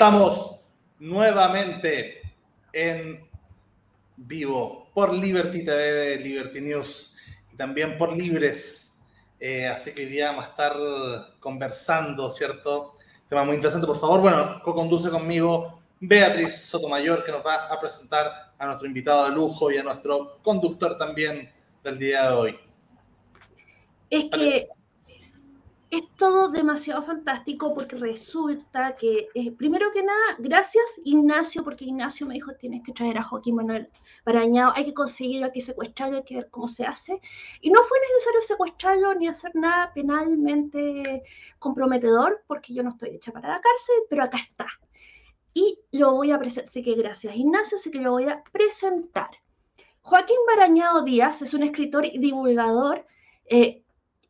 estamos nuevamente en vivo por Liberty TV, Liberty News y también por Libres. Eh, así que hoy día vamos a estar conversando, ¿cierto? Tema muy interesante. Por favor, bueno, co-conduce conmigo Beatriz Sotomayor, que nos va a presentar a nuestro invitado de lujo y a nuestro conductor también del día de hoy. Es que es todo demasiado fantástico porque resulta que, eh, primero que nada, gracias Ignacio, porque Ignacio me dijo, tienes que traer a Joaquín Manuel Barañao, hay que conseguirlo, hay que secuestrarlo, hay que ver cómo se hace. Y no fue necesario secuestrarlo ni hacer nada penalmente comprometedor, porque yo no estoy hecha para la cárcel, pero acá está. Y lo voy a presentar, así que gracias Ignacio, así que lo voy a presentar. Joaquín Barañao Díaz es un escritor y divulgador eh,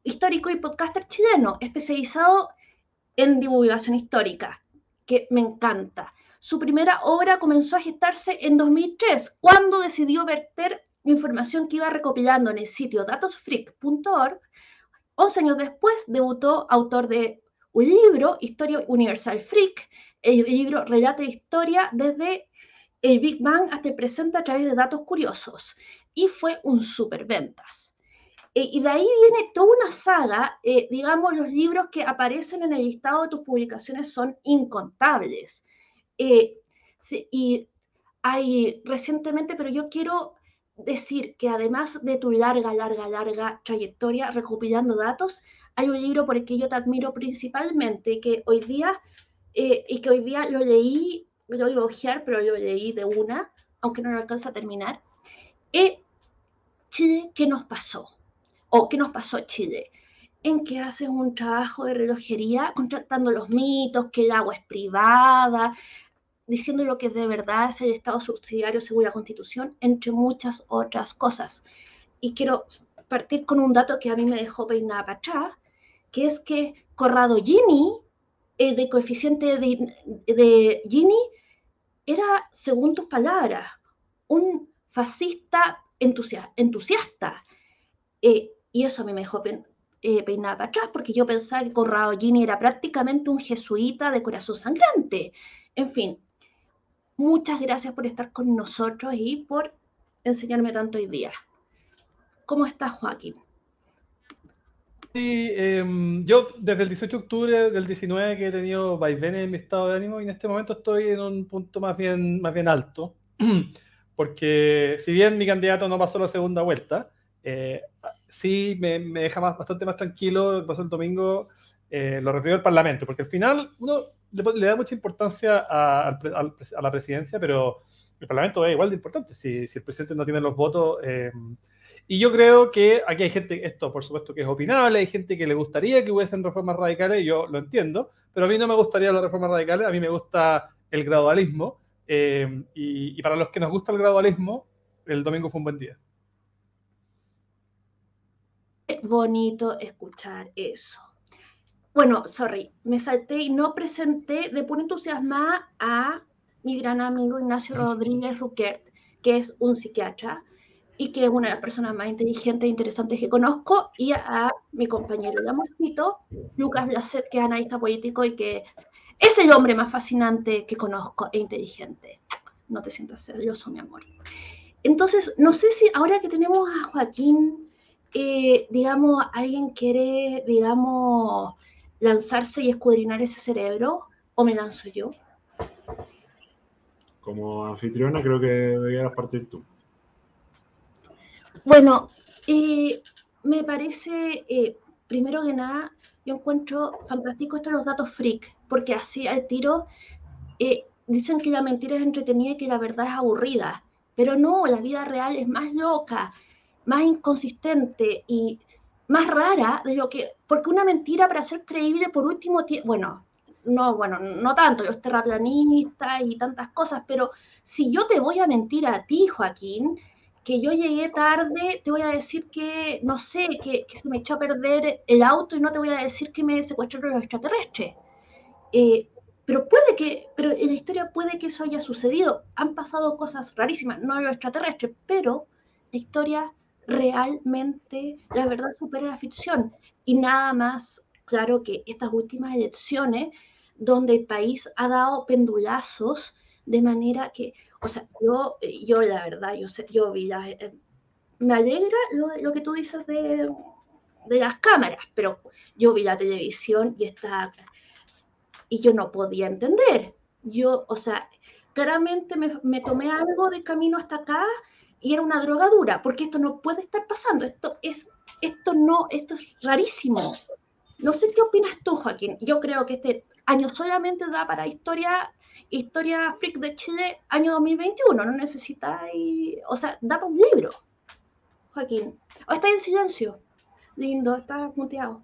histórico y podcaster chileno, especializado en divulgación histórica, que me encanta. Su primera obra comenzó a gestarse en 2003, cuando decidió verter información que iba recopilando en el sitio datosfreak.org. 11 años después debutó autor de un libro, Historia Universal Freak. El libro relata la historia desde el Big Bang hasta el presente a través de datos curiosos y fue un superventas. Eh, y de ahí viene toda una saga, eh, digamos, los libros que aparecen en el listado de tus publicaciones son incontables. Eh, y hay recientemente, pero yo quiero decir que además de tu larga, larga, larga trayectoria recopilando datos, hay un libro por el que yo te admiro principalmente, que hoy día, y que hoy día lo leí, lo voy a ojear, pero lo leí de una, aunque no lo alcanza a terminar. Chile, ¿qué nos pasó? ¿O qué nos pasó Chile? En que haces un trabajo de relojería contratando los mitos, que el agua es privada, diciendo lo que de verdad es el Estado subsidiario según la Constitución, entre muchas otras cosas. Y quiero partir con un dato que a mí me dejó peinada para atrás, que es que Corrado Gini, el de coeficiente de, de Gini, era, según tus palabras, un fascista entusiasta. Eh, y eso a mí me dejó eh, peinada para atrás, porque yo pensaba que Corrado Gini era prácticamente un jesuita de corazón sangrante. En fin, muchas gracias por estar con nosotros y por enseñarme tanto hoy día. ¿Cómo estás, Joaquín? Sí, em, yo desde el 18 de octubre del 19 que he tenido vaivenes en mi estado de ánimo y en este momento estoy en un punto más bien, más bien alto, porque si bien mi candidato no pasó la segunda vuelta, eh, sí me, deja más, bastante más tranquilo pasó el domingo, eh, lo refirió al Parlamento, porque al final uno le, da mucha importancia a, la presidencia, pero el Parlamento es igual de importante si, si el presidente no tiene los votos. Eh, y yo creo que aquí hay gente, esto por supuesto que es opinable, hay gente que le gustaría que hubiesen reformas radicales, yo lo entiendo, pero a mí no me gustaría las reformas radicales, a mí me gusta el gradualismo, y, y para los que nos gusta el gradualismo, el domingo fue un buen día bonito escuchar eso. Bueno, sorry, me salté y no presenté de pura entusiasmada a mi gran amigo Ignacio Rodríguez Ruquert, que es un psiquiatra y que es una de las personas más inteligentes e interesantes que conozco, y a mi compañero de amorcito, Lucas Blasset, que es analista político y que es el hombre más fascinante que conozco e inteligente. No te sientas celoso, mi amor. Entonces, no sé si ahora que tenemos a Joaquín eh, digamos, alguien quiere, digamos, lanzarse y escudriñar ese cerebro, o me lanzo yo? Como anfitriona, creo que deberías partir tú. Bueno, eh, me parece, eh, primero que nada, yo encuentro fantástico estos los datos freak, porque así al tiro dicen que la mentira es entretenida y que la verdad es aburrida, pero no, la vida real es más loca, más inconsistente y más rara de lo que, porque una mentira para ser creíble por último, bueno, no, bueno, no tanto, los terraplanistas y tantas cosas, pero si yo te voy a mentir a ti, Joaquín, que yo llegué tarde, te voy a decir que, no sé, que, se me echó a perder el auto y no te voy a decir que me secuestraron los extraterrestres. Eh, pero puede que, pero en la historia puede que eso haya sucedido. Han pasado cosas rarísimas, no los extraterrestres, pero la historia realmente la verdad supera la ficción. Y nada más claro que estas últimas elecciones donde el país ha dado pendulazos de manera que, o sea, yo, yo la verdad, yo, sé, yo vi la, eh, me alegra lo, lo, que tú dices de, de las cámaras, pero yo vi la televisión y está y yo no podía entender. Yo, o sea, claramente me, me, tomé algo de camino hasta acá y era una drogadura, porque esto no puede estar pasando, esto es, esto no, esto es rarísimo. No sé qué opinas tú, Joaquín. Yo creo que este año solamente da para historia, historia freak de Chile año 2021. No necesita, o sea, da para un libro, Joaquín. O está en silencio. Lindo, está muteado.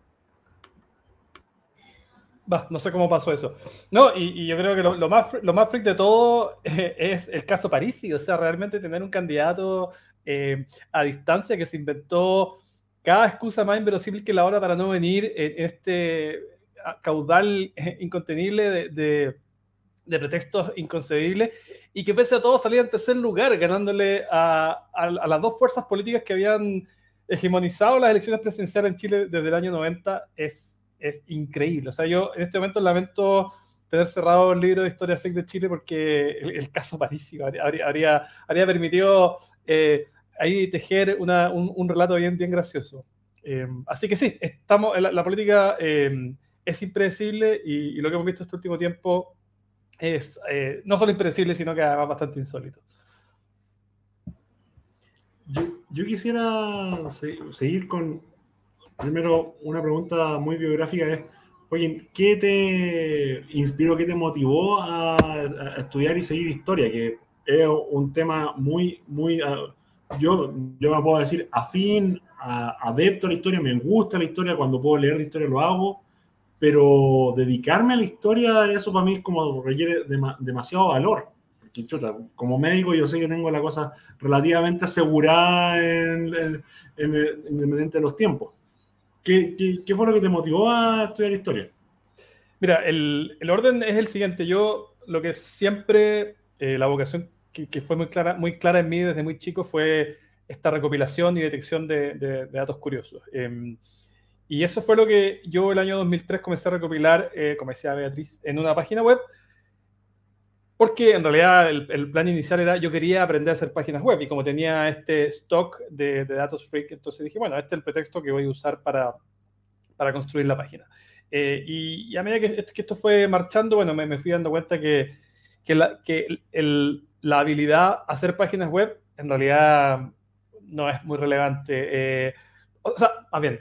No sé cómo pasó eso. No, y, yo creo que lo, más, lo más freak de todo es el caso Parisi. O sea, realmente tener un candidato eh, a distancia que se inventó cada excusa más inverosímil que la hora para no venir en este caudal incontenible de, de, de, pretextos inconcebibles y que pese a todo salía en tercer lugar, ganándole a, a, a las dos fuerzas políticas que habían hegemonizado las elecciones presidenciales en Chile desde el año 90. Es es increíble. O sea, yo en este momento lamento tener cerrado el libro de Historia Fake de Chile porque el, caso parísimo habría, habría, habría permitido eh, ahí tejer una, un, un, relato bien, bien gracioso. Eh, así que sí, estamos, la, política eh, es impredecible y, lo que hemos visto este último tiempo es no solo impredecible, sino que además bastante insólito. Yo, yo quisiera seguir con, Primero, una pregunta muy biográfica es, oye, ¿qué te inspiró, qué te motivó a, a estudiar y seguir historia? Que es un tema muy, muy, uh, yo, yo me puedo decir afín, a, adepto a la historia, me gusta la historia, cuando puedo leer la historia lo hago, pero dedicarme a la historia, eso para mí es como requiere de, demasiado valor. Porque, chuta, como médico yo sé que tengo la cosa relativamente asegurada en, en, en, independiente de los tiempos ¿Qué, qué, qué fue lo que te motivó a estudiar historia? Mira, el, el orden es el siguiente. Yo lo que siempre, eh, la vocación que, que, fue muy clara, muy clara en mí desde muy chico fue esta recopilación y detección de, de, de datos curiosos. Eh, y eso fue lo que yo el año 2003 comencé a recopilar, eh, como decía Beatriz, en una página web. Porque en realidad el, plan inicial era yo quería aprender a hacer páginas web y como tenía este stock de, datos freak, entonces dije, bueno, este es el pretexto que voy a usar para, para construir la página. Eh, y, a medida que esto, fue marchando, bueno, me, me fui dando cuenta que, que, la, que el, la, habilidad a hacer páginas web en realidad no es muy relevante. Eh, o sea, más bien,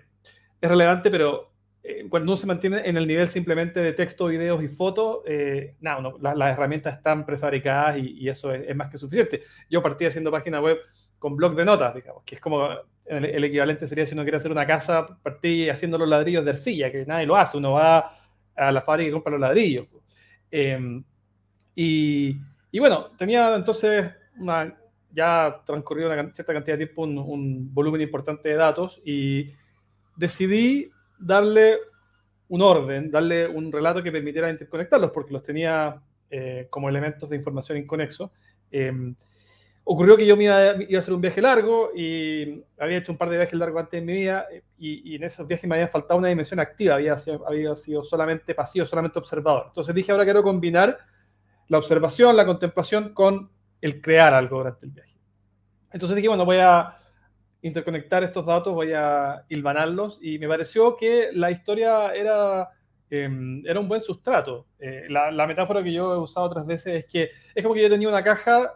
es relevante, pero eh, cuando uno se mantiene en el nivel simplemente de texto, videos y fotos, eh, no la, las herramientas están prefabricadas y, y eso es, es, más que suficiente. Yo partí haciendo página web con blog de notas, digamos, que es como el, el, equivalente sería si uno quiere hacer una casa, partí haciendo los ladrillos de arcilla, que nadie lo hace, uno va a la fábrica y compra los ladrillos. Eh, y, y, bueno, tenía entonces una, ya transcurrido una cierta cantidad de tiempo, un, un volumen importante de datos y decidí darle un orden, darle un relato que permitiera interconectarlos, porque los tenía eh, como elementos de información inconexo. Eh, ocurrió que yo me iba, a hacer un viaje largo y había hecho un par de viajes largos antes de mi vida y, y, en esos viajes me había faltado una dimensión activa, había sido, había sido solamente pasivo, solamente observador. Entonces dije, ahora quiero combinar la observación, la contemplación con el crear algo durante el viaje. Entonces dije, bueno, voy a interconectar estos datos, voy a hilvanarlos y me pareció que la historia era, eh, era un buen sustrato. Eh, la, la, metáfora que yo he usado otras veces es que es como que yo tenía una caja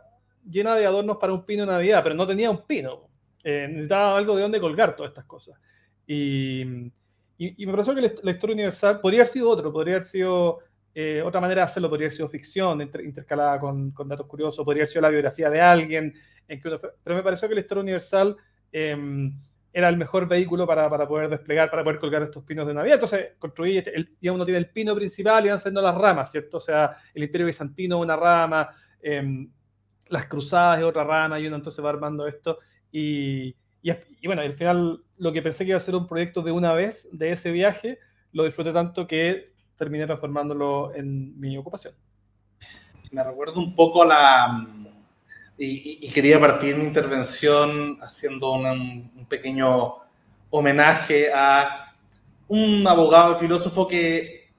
llena de adornos para un pino de Navidad, pero no tenía un pino. Eh, necesitaba algo de donde colgar todas estas cosas. Y, y, y me pareció que la, la, historia universal podría haber sido otro, podría haber sido eh, otra manera de hacerlo, podría haber sido ficción inter, intercalada con, con, datos curiosos, podría haber sido la biografía de alguien, en que uno pero me pareció que la historia universal eh, era el mejor vehículo para, para, poder desplegar, para poder colgar estos pinos de Navidad. Entonces construí, este, el, ya uno tiene el pino principal y van siendo las ramas, ¿cierto? O sea, el imperio bizantino una rama, eh, las cruzadas es otra rama y uno entonces va armando esto. Y, y, y, bueno, al final lo que pensé que iba a ser un proyecto de una vez de ese viaje, lo disfruté tanto que terminé transformándolo en mi ocupación. Me recuerdo un poco la, y, y, quería partir mi intervención haciendo una, un pequeño homenaje a un abogado y filósofo que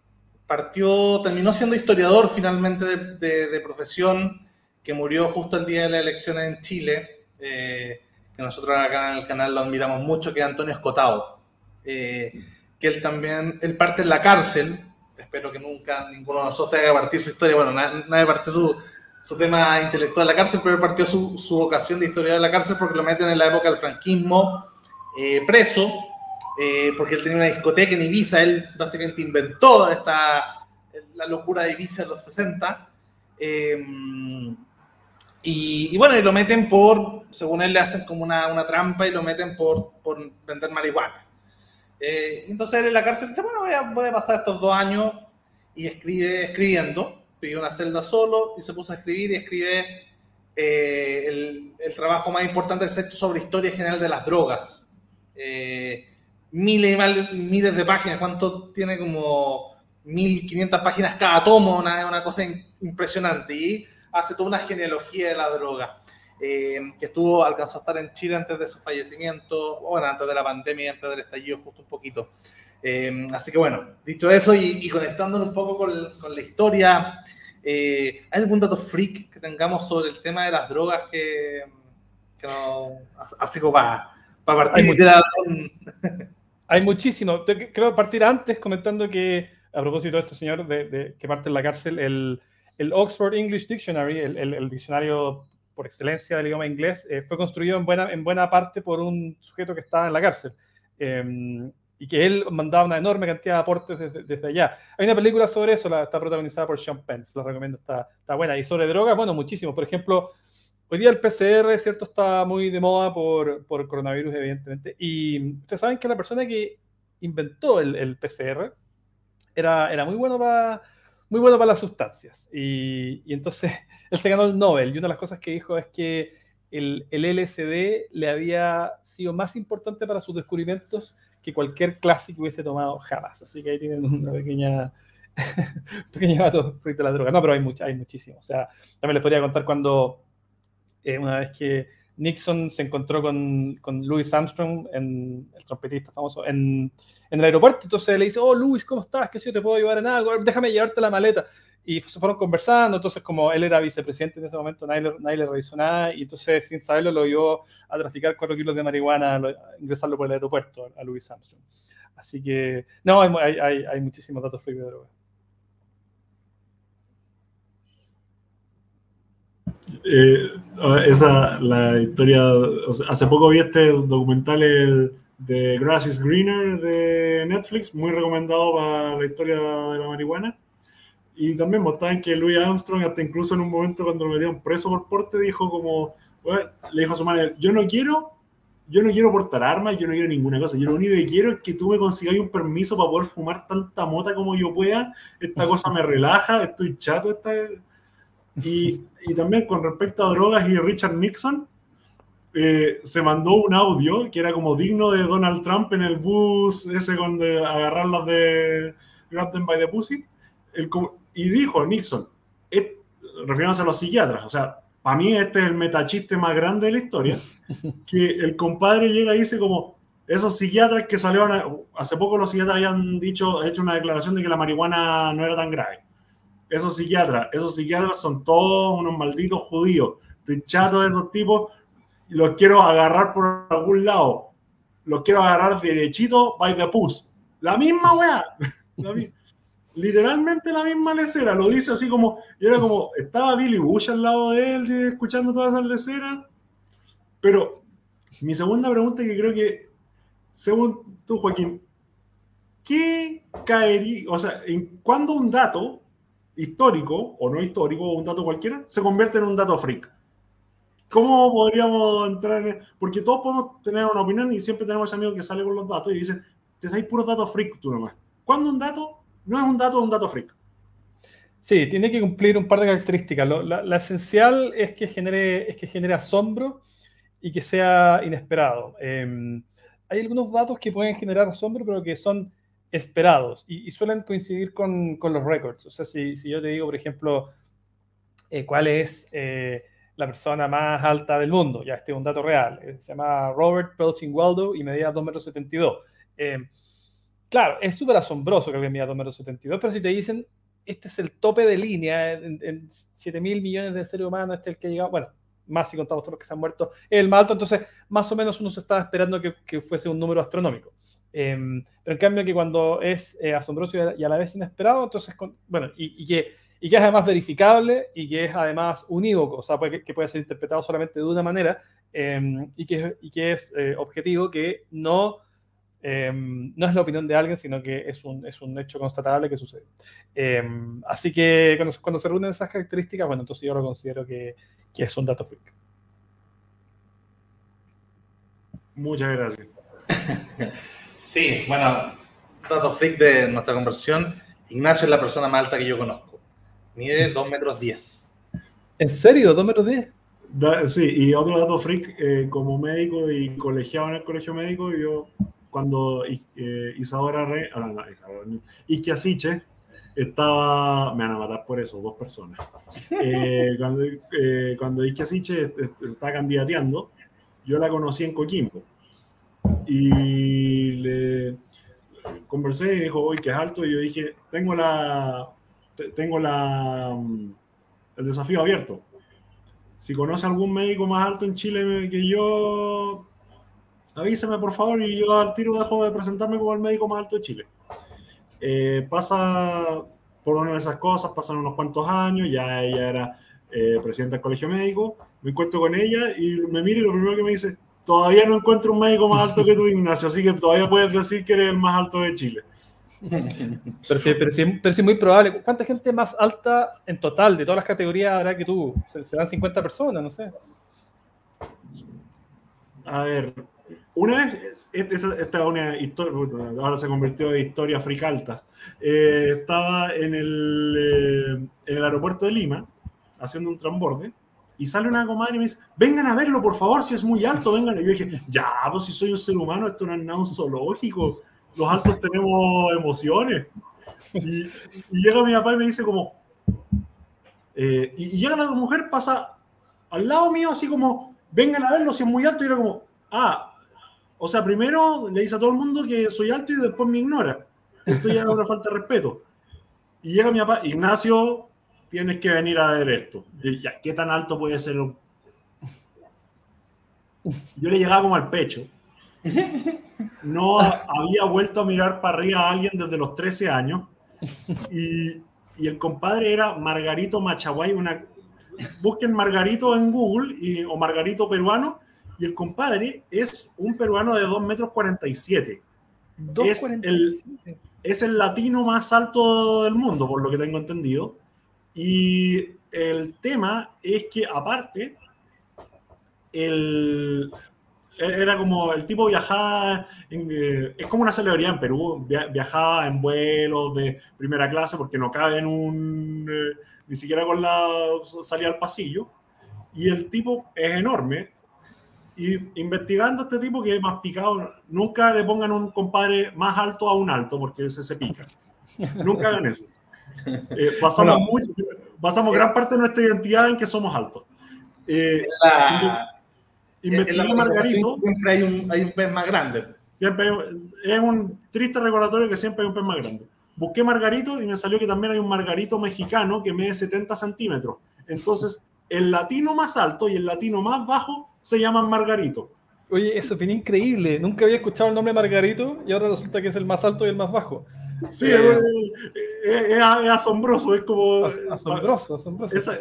partió, terminó siendo historiador finalmente de, profesión, que murió justo el día de las elecciones en Chile, eh, que nosotros acá en el canal lo admiramos mucho, que es Antonio Escotado, eh, que él también, él parte en la cárcel, espero que nunca ninguno de nosotros tenga que partir su historia, bueno, nadie, parte su, su, tema intelectual en la cárcel, pero partió su, su vocación de historiador en la cárcel porque lo meten en la época del franquismo eh, preso, eh, porque él tenía una discoteca en Ibiza, él básicamente inventó esta, la locura de Ibiza en los 60. Eh, y, bueno, y lo meten por, según él le hacen como una, una trampa y lo meten por, por vender marihuana. Entonces él en la cárcel dice, bueno, voy a, voy a, pasar estos dos años y escribe escribiendo, pidió una celda solo y se puso a escribir y escribe el, el, trabajo más importante del sobre historia general de las drogas. Eh, miles y miles de páginas, ¿cuánto tiene? Como 1500 páginas cada tomo, una, una cosa impresionante. Y hace toda una genealogía de la droga. Eh, que estuvo, alcanzó a estar en Chile antes de su fallecimiento, bueno, antes de la pandemia, antes del estallido, justo un poquito. Eh, así que bueno, dicho eso y, conectándolo un poco con, con la historia, ¿hay algún dato freak que tengamos sobre el tema de las drogas que, que no, así como para hay, muchísimo. Creo partir antes comentando que, a propósito de este señor de, que parte en la cárcel, el, el Oxford English Dictionary, el, el, diccionario por excelencia del idioma inglés, eh, fue construido en buena, en buena parte por un sujeto que estaba en la cárcel. Em, y que él mandaba una enorme cantidad de aportes desde, allá. Hay una película sobre eso, la, está protagonizada por Sean Penn, lo recomiendo, está, está buena. Y sobre drogas, bueno, muchísimo. Por ejemplo, Hoy día el PCR, ¿cierto? Está muy de moda por, por coronavirus, evidentemente. Y ustedes saben que la persona que inventó el, el PCR era, era muy bueno para muy bueno para las sustancias. Y, y, entonces él se ganó el Nobel. Y una de las cosas que dijo es que el, el, LSD le había sido más importante para sus descubrimientos que cualquier que hubiese tomado jamás. Así que ahí tienen una pequeña, pequeño dato frente a la droga. No, pero hay, mucha, hay muchísimo. O sea, también les podría contar cuando eh, una vez que Nixon se encontró con, con Louis Armstrong, el trompetista famoso, en, en, el aeropuerto. Entonces le dice, oh, Louis, ¿cómo estás? ¿Qué si yo te puedo llevar en algo? Déjame llevarte la maleta. Y se fueron conversando. Entonces, como él era vicepresidente en ese momento, nadie, nadie le revisó nada. Y entonces, sin saberlo, lo llevó a traficar cuatro kilos de marihuana, ingresarlo por el aeropuerto a Louis Armstrong. Así que, no, hay, hay, hay muchísimos datos fríos de droga. Eh, esa, la historia, hace poco vi este documental de Grass is Greener de Netflix, muy recomendado para la historia de la marihuana. Y también mostraban que Louis Armstrong, hasta incluso en un momento cuando lo metieron preso por porte, dijo como, le dijo a su madre, yo no quiero, yo no quiero portar armas, yo no quiero ninguna cosa, yo lo único que quiero es que tú me consigas un permiso para poder fumar tanta mota como yo pueda, esta cosa me relaja, estoy chato, esta y, y, también con respecto a drogas y Richard Nixon, eh, se mandó un audio que era como digno de Donald Trump en el bus, ese con de agarrarlas de Grab them by the pussy. El, y dijo Nixon, refiriéndose a los psiquiatras, o sea, para mí este es el metachiste más grande de la historia, que el compadre llega y dice como, esos psiquiatras que salieron, hace poco los psiquiatras habían dicho, hecho una declaración de que la marihuana no era tan grave esos psiquiatras, esos psiquiatras son todos unos malditos judíos. Estoy chato de esos tipos los quiero agarrar por algún lado. Los quiero agarrar derechito by the puss. La misma weá. literalmente la misma lecera. Lo dice así como, y era como, estaba Billy Bush al lado de él escuchando todas esas leceras. Pero mi segunda pregunta que creo que, según tú, Joaquín, ¿qué caería, o sea, en cuándo un dato histórico o no histórico o un dato cualquiera se convierte en un dato freak. ¿Cómo podríamos entrar en.? Porque todos podemos tener una opinión y siempre tenemos amigos que salen con los datos y dicen, te hay puros datos freak tú nomás. ¿Cuándo un dato no es un dato, es un dato freak? Sí, tiene que cumplir un par de características. la, esencial es que, genere, es que genere asombro y que sea inesperado. Em, hay algunos datos que pueden generar asombro, pero que son esperados y, suelen coincidir con, los récords. O sea, si, yo te digo, por ejemplo, eh, cuál es eh, la persona más alta del mundo, ya este es un dato real, eh, se llama Robert Pelching Waldo y medía 2,72 metros. claro, es súper asombroso que alguien mida 2 metros 72, pero si te dicen, este es el tope de línea, en, 7 mil millones de seres humanos, este es el que ha llegado, bueno, más si contamos todos los que se han muerto, el más alto, entonces más o menos uno se estaba esperando que, que fuese un número astronómico. Em, pero en cambio que cuando es eh, asombroso y a, la vez inesperado, entonces, bueno, y, que, y que es además verificable y que es además unívoco, o sea, puede, que puede ser interpretado solamente de una manera em, y, que, que es eh, objetivo, que no, em, no es la opinión de alguien, sino que es un, es un hecho constatable que sucede. así que cuando, cuando, se reúnen esas características, bueno, entonces yo lo considero que, que es un dato freak. Muchas gracias. Sí, bueno, dato freak de nuestra conversión. Ignacio es la persona más alta que yo conozco. Mide 2 metros 10. ¿En serio? ¿2 metros 10? sí, y otro dato freak, eh, como médico y colegiado en el colegio médico, yo cuando eh, Isadora Rey, ah, no, Isadora, Iquiasiche estaba, me van a matar por eso, dos personas. Eh, cuando eh, cuando Iquiasiche estaba candidateando, yo la conocí en Coquimbo y le conversé y dijo, hoy que es alto, y yo dije, tengo la, tengo la, mm, el desafío abierto. Si conoce algún médico más alto en Chile que yo, avíseme por favor y yo al tiro dejo de presentarme como el médico más alto de Chile. Eh, pasa por una de esas cosas, pasan unos cuantos años, ya ella era eh, presidenta del colegio médico, me encuentro con ella y me mira y lo primero que me dice, todavía no encuentro un médico más alto que tú, Ignacio, así que todavía puedes decir que eres el más alto de Chile. Pero sí, pero sí, pero sí muy probable. ¿Cuánta gente más alta en total de todas las categorías habrá que tú? ¿Serán 50 personas? No sé. A ver, una vez, esta es una historia, ahora se convirtió en historia fricalta. Eh, estaba en el, eh, en el aeropuerto de Lima haciendo un transborde y sale una comadre y me dice, vengan a verlo, por favor, si es muy alto, vengan. Y yo dije, ya, pues si soy un ser humano, esto no es nada zoológico. Los altos tenemos emociones. Y, llega mi papá y me dice como, eh, y, llega la mujer, pasa al lado mío, así como, vengan a verlo, si es muy alto. Y era como, ah, o sea, primero le dice a todo el mundo que soy alto y después me ignora. Esto ya es una falta de respeto. Y llega mi papá, Ignacio, tienes que venir a ver esto. ¿Qué tan alto puede ser? Yo le llegaba como al pecho. No había vuelto a mirar para arriba a alguien desde los 13 años. Y, el compadre era Margarito Machaguay. Una, busquen Margarito en Google o Margarito peruano. Y el compadre es un peruano de 2 metros 47. Es el, es el latino más alto del mundo, por lo que tengo entendido. Y el tema es que aparte, el, era como el tipo viajaba, eh, es como una celebridad en Perú, viajaba en vuelos de primera clase porque no cabe en un, eh, ni siquiera con la salida al pasillo. Y el tipo es enorme. Y investigando a este tipo que es más picado, nunca le pongan un compadre más alto a un alto porque ese se pica. Nunca hagan eso. Eh, pasamos, pasamos gran parte de nuestra identidad en que somos altos. Eh, en Margarito. Siempre hay un, hay un pez más grande. Siempre es un triste recordatorio que siempre hay un pez más grande. Busqué Margarito y me salió que también hay un Margarito mexicano que mide 70 centímetros. Entonces, el latino más alto y el latino más bajo se llaman Margarito. Oye, eso opinión increíble. Nunca había escuchado el nombre Margarito y ahora resulta que es el más alto y el más bajo. Sí, eh, es, asombroso, es como... asombroso, asombroso.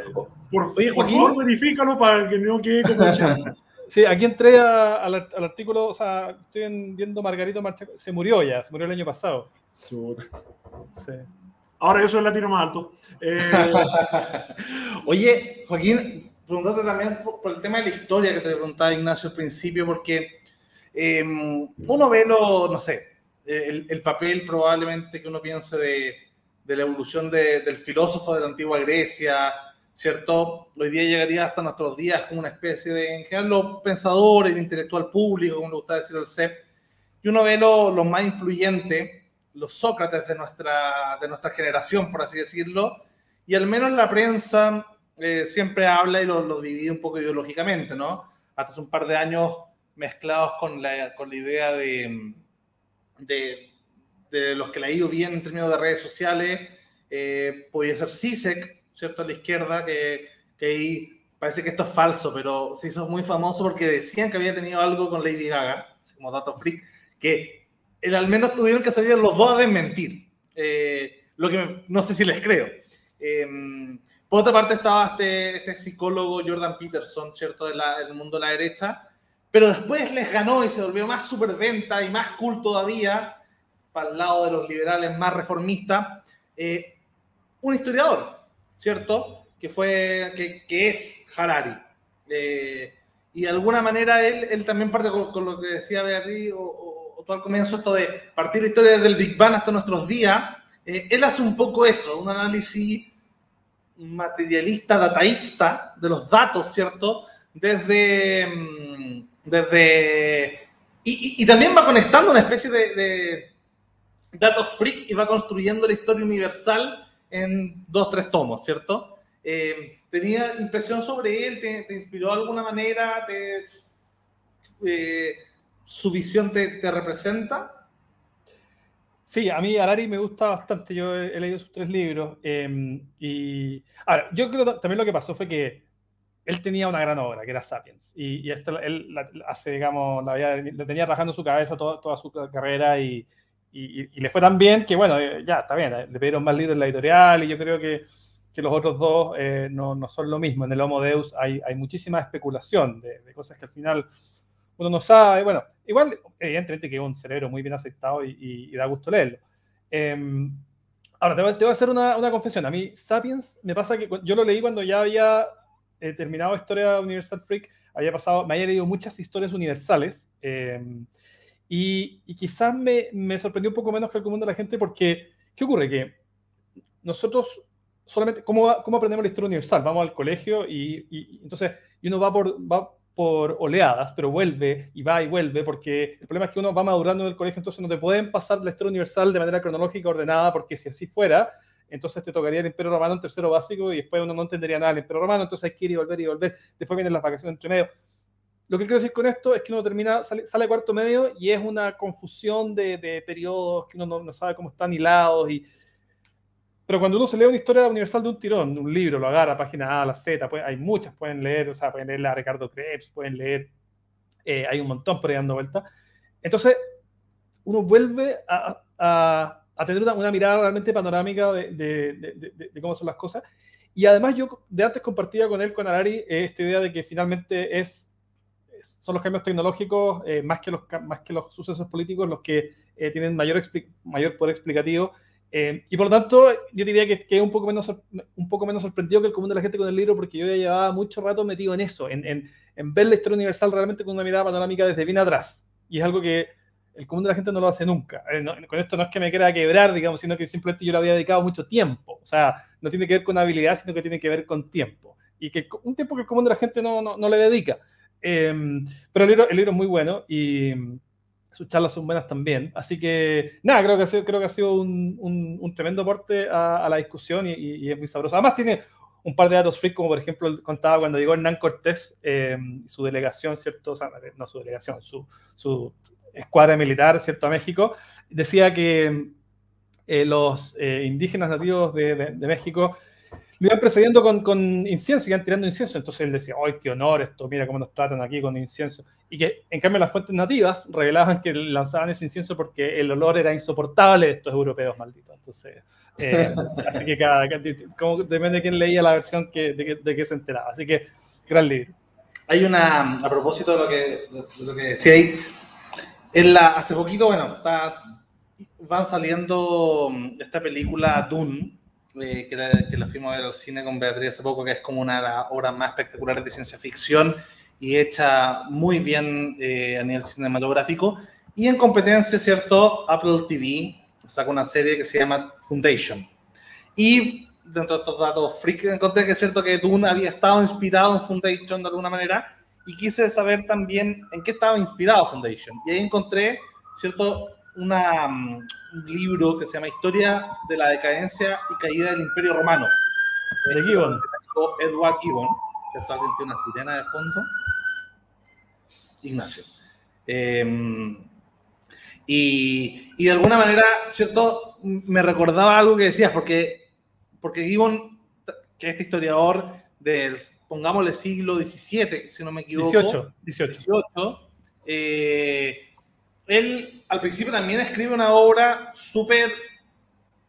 por, favor, verifícalo para que no quede como Sí, aquí entré al, artículo, o sea, estoy viendo Margarito se murió ya, se murió el año pasado. Sí. Ahora yo soy el latino más alto. Eh, Oye, Joaquín, preguntarte también por, el tema de la historia que te preguntaba Ignacio al principio, porque eh, uno ve lo, no sé, el, papel probablemente que uno piense de, la evolución del filósofo de la antigua Grecia, ¿cierto? Hoy día llegaría hasta nuestros días como una especie de, en general, los pensadores, el intelectual público, como le gusta decir el CEP, y uno ve lo, más influyente, los Sócrates de nuestra, de nuestra generación, por así decirlo, y al menos la prensa eh, siempre habla y lo, lo, divide un poco ideológicamente, ¿no? Hasta hace un par de años mezclados con la, con la idea de, de, de los que la ha ido bien en términos de redes sociales, eh, podía ser CISEC, ¿cierto? A la izquierda, que, que ahí parece que esto es falso, pero se hizo muy famoso porque decían que había tenido algo con Lady Gaga, como dato freak, que él, al menos tuvieron que salir los dos a desmentir. Eh, lo que no sé si les creo. Em, por otra parte estaba este, este, psicólogo Jordan Peterson, ¿cierto? De del mundo de la derecha, pero después les ganó y se volvió más superventa y más cool todavía, para el lado de los liberales más reformistas, eh, un historiador, ¿cierto? Que, fue, que, que es Harari. Eh, y de alguna manera él, él también parte con, lo que decía Beatriz o, o, todo al comienzo, esto de partir la historia desde el Big Bang hasta nuestros días. Eh, él hace un poco eso, un análisis materialista, dataísta de los datos, ¿cierto? Desde, mm, desde y, también va conectando una especie de, datos freak y va construyendo la historia universal en dos, tres tomos, ¿cierto? Eh, ¿Tenía impresión sobre él? ¿Te, te inspiró de alguna manera? Te, eh, ¿Su visión te, te, representa? Sí, a mí Harari me gusta bastante. Yo he, leído sus tres libros. Eh, y ahora, yo creo también lo que pasó fue que él tenía una gran obra, que era Sapiens. Y, y esto él la, hace, digamos, la había, le tenía rajando su cabeza toda, toda su carrera y, y, le fue tan bien que, bueno, ya, está bien, le pidieron más libros en la editorial y yo creo que que los otros dos eh, no, no, son lo mismo. En el Homo Deus hay, hay muchísima especulación de, de, cosas que al final uno no sabe. Bueno, igual, evidentemente que es un cerebro muy bien aceptado y, y, y da gusto leerlo. Eh, ahora, te voy, te voy, a hacer una, una, confesión. A mí, Sapiens, me pasa que yo lo leí cuando ya había eh, terminado Historia Universal Freak, había pasado, me había leído muchas historias universales. Eh, y, y, quizás me, me sorprendió un poco menos que el común de la gente porque, ¿qué ocurre? Que nosotros solamente, ¿cómo, ¿cómo, aprendemos la historia universal? Vamos al colegio y, y, entonces y uno va por, va por oleadas, pero vuelve y va y vuelve, porque el problema es que uno va madurando en el colegio, entonces no te pueden pasar la historia universal de manera cronológica ordenada, porque si así fuera, entonces te tocaría el Imperio Romano en tercero básico y después uno no entendería nada del Imperio Romano, entonces hay que ir y volver y volver, después vienen las vacaciones entre medio. Lo que quiero decir con esto es que uno termina, sale, sale cuarto medio y es una confusión de, de periodos que uno no, no, sabe cómo están hilados y, pero cuando uno se lee una historia universal de un tirón, un libro, lo agarra, página A la Z, pues, hay muchas, pueden leer, o sea, pueden leer a Ricardo Krebs, pueden leer, eh, hay un montón por ahí dando vuelta. Entonces, uno vuelve a, a, a tener una, una, mirada realmente panorámica de, de, de, de, cómo son las cosas. Y además yo de antes compartía con él, con Arari, esta idea de que finalmente es, son los cambios tecnológicos, eh, más, que los, más que los sucesos políticos, los que eh, tienen mayor, mayor poder explicativo eh, y por lo tanto, yo diría que quedé un poco, menos, un poco menos sorprendido que el común de la gente con el libro, porque yo ya llevaba mucho rato metido en eso, en, en, en, ver la historia universal realmente con una mirada panorámica desde bien atrás. Y es algo que el común de la gente no lo hace nunca. Eh, no, con esto no es que me quiera quebrar, digamos, sino que simplemente yo le había dedicado mucho tiempo. O sea, no tiene que ver con habilidad, sino que tiene que ver con tiempo. Y que un tiempo que el común de la gente no, no, no le dedica. Eh, pero el libro, el libro es muy bueno y sus charlas son buenas también. Así que, nada, creo que ha sido, creo que ha sido un, un, tremendo aporte a, la discusión y, es muy sabroso. Además, tiene un par de datos freak, como por ejemplo contaba cuando llegó Hernán Cortés, eh, su delegación, ¿cierto? O sea, no su delegación, su, su escuadra militar, ¿cierto? A México, decía que eh, los eh, indígenas nativos de, de México lo iban precediendo con, con, incienso, iban tirando incienso. Entonces él decía, ¡ay, qué honor esto! Mira cómo nos tratan aquí con incienso. Y que, en cambio, las fuentes nativas revelaban que lanzaban ese incienso porque el olor era insoportable de estos europeos malditos. Entonces, eh, así que cada, como, depende de quién leía la versión que, de, de qué se enteraba. Así que, gran libro. Hay una, a propósito de lo que, de lo que decía ahí, en la, hace poquito, bueno, está, van saliendo esta película Dune, eh, que, la, que, la, fuimos a ver al cine con Beatriz hace poco, que es como una de las obras más espectaculares de ciencia ficción y hecha muy bien eh, a nivel cinematográfico. Y en competencia, ¿cierto? Apple TV saca una serie que se llama Foundation. Y dentro de estos datos freak encontré que es cierto que Dune había estado inspirado en Foundation de alguna manera y quise saber también en qué estaba inspirado Foundation. Y ahí encontré, ¿cierto? Una, um, un libro que se llama Historia de la decadencia y caída del Imperio Romano. De Gibbon. Edward Gibbon, que está tiene una sirena de fondo. Ignacio. Eh, Y, y, de alguna manera, ¿cierto? Me recordaba algo que decías, porque, porque Gibbon, que es este historiador del, pongámosle, siglo XVII, si no me equivoco. 18. 18. 18 eh, él al principio también escribe una obra súper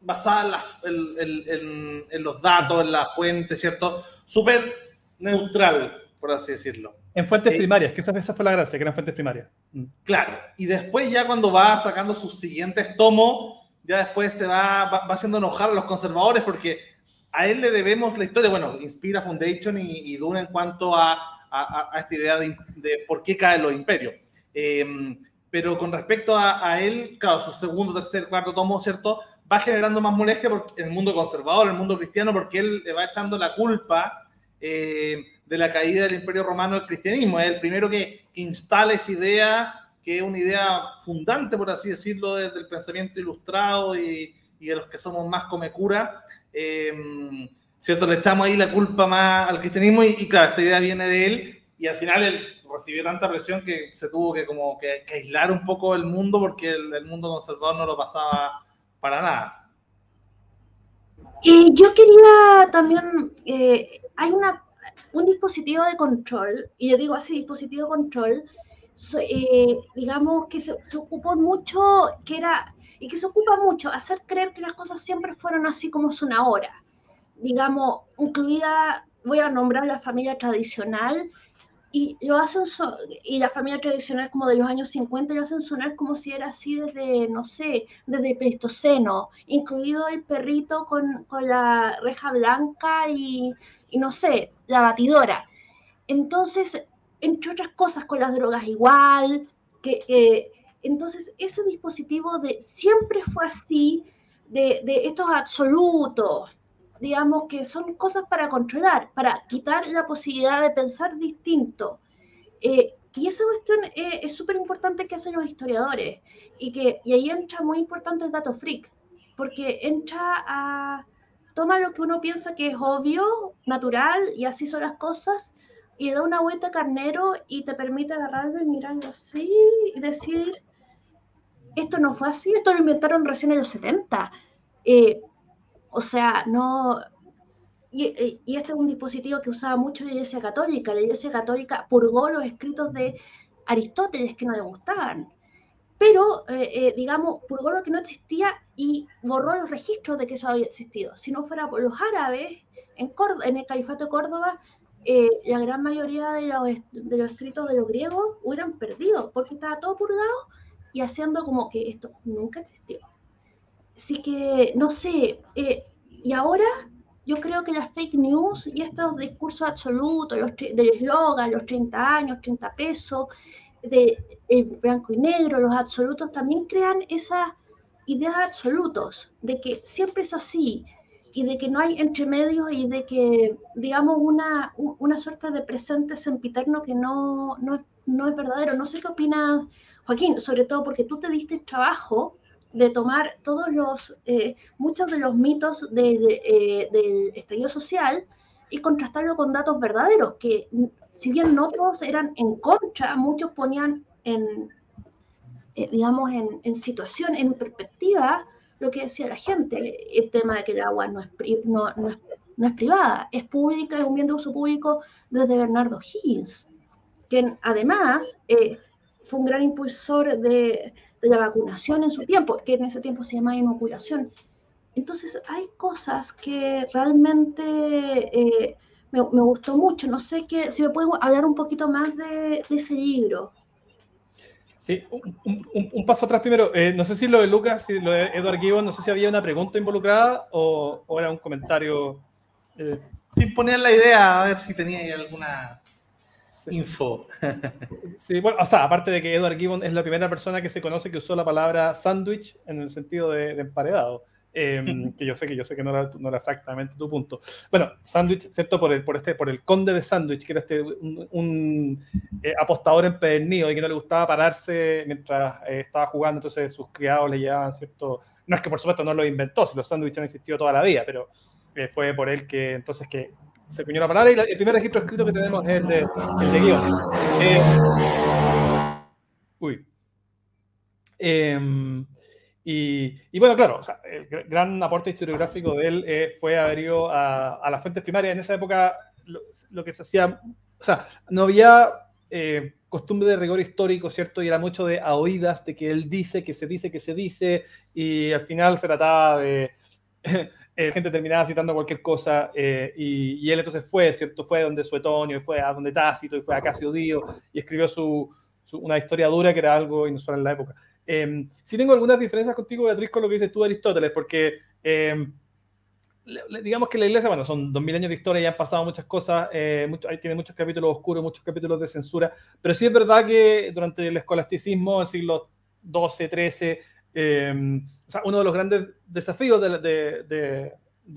basada en, en, en, los datos, en la fuente, ¿cierto? Súper neutral, por así decirlo. En fuentes eh, primarias, que esa, esa, fue la gracia, que eran fuentes primarias. Mm. Claro, y después ya cuando va sacando sus siguientes tomos, ya después se va, va, va, haciendo enojar a los conservadores porque a él le debemos la historia, bueno, inspira Foundation y, y Duna en cuanto a, a, a esta idea de, de, por qué caen los imperios. Eh, pero con respecto a, a, él, claro, su segundo, tercer, cuarto tomo, ¿cierto? Va generando más molestia en el mundo conservador, en el mundo cristiano, porque él le va echando la culpa eh, de la caída del imperio romano al cristianismo. Es el primero que, que, instala esa idea, que es una idea fundante, por así decirlo, desde el pensamiento ilustrado y, y de los que somos más come cura. Eh, ¿Cierto? Le echamos ahí la culpa más al cristianismo y, y, claro, esta idea viene de él y al final él recibió tanta presión que se tuvo que como que, aislar un poco el mundo porque el, mundo conservador no lo pasaba para nada. Y yo quería también, eh, hay una, un dispositivo de control, y yo digo así, dispositivo de control, eh, digamos que se, se, ocupó mucho, que era, y que se ocupa mucho, hacer creer que las cosas siempre fueron así como son ahora. Digamos, incluida, voy a nombrar la familia tradicional, y lo hacen so y la familia tradicional como de los años 50 lo hacen sonar como si era así desde, no sé, desde Pleistoceno, incluido el perrito con, con la reja blanca y, y, no sé, la batidora. Entonces, entre otras cosas, con las drogas igual, que, eh, entonces ese dispositivo de siempre fue así, de, de estos absolutos, digamos que son cosas para controlar, para quitar la posibilidad de pensar distinto. Eh, y esa cuestión eh, es súper importante que hacen los historiadores. Y, que, y ahí entra muy importante el dato freak, porque entra a... Toma lo que uno piensa que es obvio, natural, y así son las cosas, y da una vuelta carnero y te permite agarrarlo y mirarlo así y decir, esto no fue así, esto lo inventaron recién en los 70. Eh, o sea, no... Y, y, este es un dispositivo que usaba mucho la Iglesia Católica. La Iglesia Católica purgó los escritos de Aristóteles que no le gustaban. Pero, eh, eh, digamos, purgó lo que no existía y borró los registros de que eso había existido. Si no fuera por los árabes, en, Córdoba, en el Califato de Córdoba, eh, la gran mayoría de los, de los escritos de los griegos hubieran perdido, porque estaba todo purgado y haciendo como que esto nunca existió. Así que, no sé, eh, y ahora yo creo que las fake news y estos discursos absolutos, los del eslogan, los 30 años, 30 pesos, de eh, blanco y negro, los absolutos, también crean esas ideas absolutos de que siempre es así y de que no hay entremedios y de que, digamos, una, una suerte de presente sempiterno que no, no, no es verdadero. No sé qué opinas, Joaquín, sobre todo porque tú te diste el trabajo de tomar todos los, eh, muchos de los mitos eh, del estallido social y contrastarlo con datos verdaderos, que si bien no todos eran en contra, muchos ponían en, eh, digamos, en, en, situación, en perspectiva, lo que decía la gente, el tema de que el agua no es, no, no no es privada, es pública, es un bien de uso público desde Bernardo Higgins, quien además eh, fue un gran impulsor de la vacunación en su tiempo, que en ese tiempo se llama inoculación. Entonces hay cosas que realmente eh, me, me, gustó mucho. No sé qué, si me pueden hablar un poquito más de, de ese libro. Sí, un, un, un paso atrás primero. Eh, no sé si lo de Lucas, si lo de Edward Gibbon, no sé si había una pregunta involucrada o, o era un comentario. Eh... Sin poner la idea, a ver si tenía alguna info. sí, bueno, o sea, aparte de que Edward Gibbon es la primera persona que se conoce que usó la palabra sándwich en el sentido de, de emparedado. Eh, que yo sé que yo sé que no era, no era exactamente tu punto. Bueno, sándwich, ¿cierto? Por el, por este, por el conde de sándwich, que era este, un, un eh, apostador empedernido y que no le gustaba pararse mientras eh, estaba jugando, entonces sus criados le llevaban, ¿cierto? No es que por supuesto no lo inventó, si los sándwiches han existido toda la vida, pero eh, fue por él que entonces que se acuñó la palabra y la, el primer registro escrito que tenemos es el de, el de. Eh, uy. Em, y, bueno, claro, el gran aporte historiográfico de él eh, fue haber ido a, las fuentes primarias. En esa época lo, que se hacía, o sea, no había eh, costumbre de rigor histórico, ¿cierto? Y era mucho de a oídas, de que él dice, que se dice, que se dice, y al final se trataba de... Eh, gente terminaba citando cualquier cosa eh, y, y, él entonces fue, ¿cierto? Fue donde Suetonio y fue a donde Tácito y fue a Casiodío y escribió su, su, una historia dura que era algo inusual en la época. Eh, sí tengo algunas diferencias contigo, Beatriz, con lo que dices tú de Aristóteles, porque em, digamos que la iglesia, bueno, son 2000 años de historia y han pasado muchas cosas, eh, mucho, ahí tiene muchos capítulos oscuros, muchos capítulos de censura, pero sí es verdad que durante el escolasticismo, el siglo 12, 13, Em, uno de los grandes desafíos de,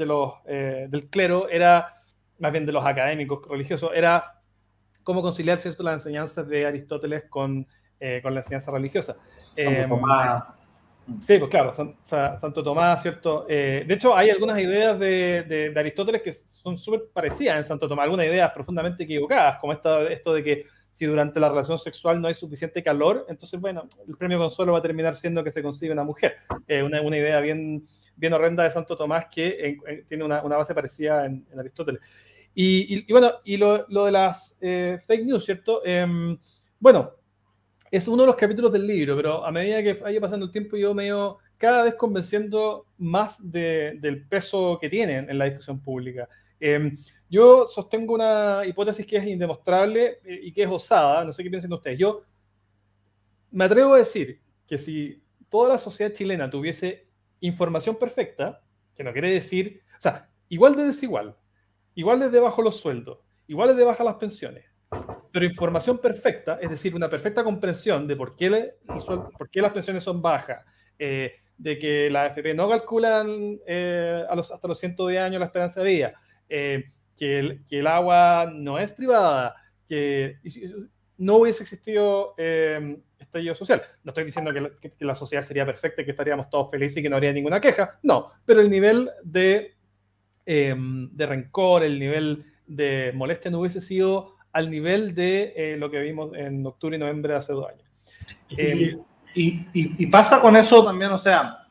los, eh, del clero era, más bien de los académicos religiosos, era cómo conciliar cierto, las enseñanzas de Aristóteles con, eh, con la enseñanza religiosa. Santo em, Tomás. Sí, pues claro, Santo Tomás, ¿cierto? Eh, de hecho, hay algunas ideas de, Aristóteles que son súper parecidas en Santo Tomás, algunas ideas profundamente equivocadas, como esta, esto de que si durante la relación sexual no hay suficiente calor, entonces, bueno, el premio consuelo va a terminar siendo que se consigue una mujer. Eh, una, una, idea bien, bien horrenda de Santo Tomás que tiene una, una, base parecida en, Aristóteles. Y, y, bueno, y lo, lo de las eh, fake news, ¿cierto? Em, bueno, es uno de los capítulos del libro, pero a medida que vaya pasando el tiempo, yo me veo cada vez convenciendo más del peso que tienen en la discusión pública. Em, yo sostengo una hipótesis que es indemostrable eh, y que es osada, no sé qué piensan ustedes. Yo me atrevo a decir que si toda la sociedad chilena tuviese información perfecta, que no quiere decir, o sea, igual de desigual, igual de debajo los sueldos, igual de bajas las pensiones, pero información perfecta, es decir, una perfecta comprensión de por qué, por qué las pensiones son bajas, eh, de que la AFP no calculan eh, a los, hasta los 110 años la esperanza de vida, eh, que, el, que, el, agua no es privada, que no hubiese existido estallido social. No estoy diciendo que la, sociedad sería perfecta y que estaríamos todos felices y que no habría ninguna queja, no, pero el nivel de, de rencor, el nivel de molestia no hubiese sido al nivel de eh, lo que vimos en octubre y noviembre de hace dos años. Y, y, pasa con eso también, o sea,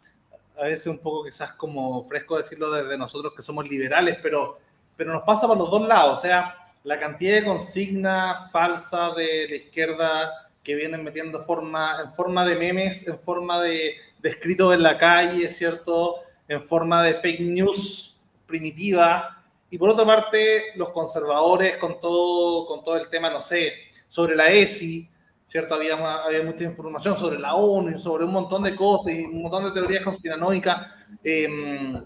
a veces un poco quizás como fresco decirlo desde nosotros que somos liberales, pero, pero nos pasa por los dos lados, o sea, la cantidad de consignas falsas de la izquierda que vienen metiendo forma, en forma de memes, en forma de, de escritos en la calle, ¿cierto? En forma de fake news primitiva, y por otra parte, los conservadores con todo, con todo el tema, no sé, sobre la ESI, ¿cierto? Había, había mucha información sobre la ONU sobre un montón de cosas y un montón de teorías conspiranoicas. Em,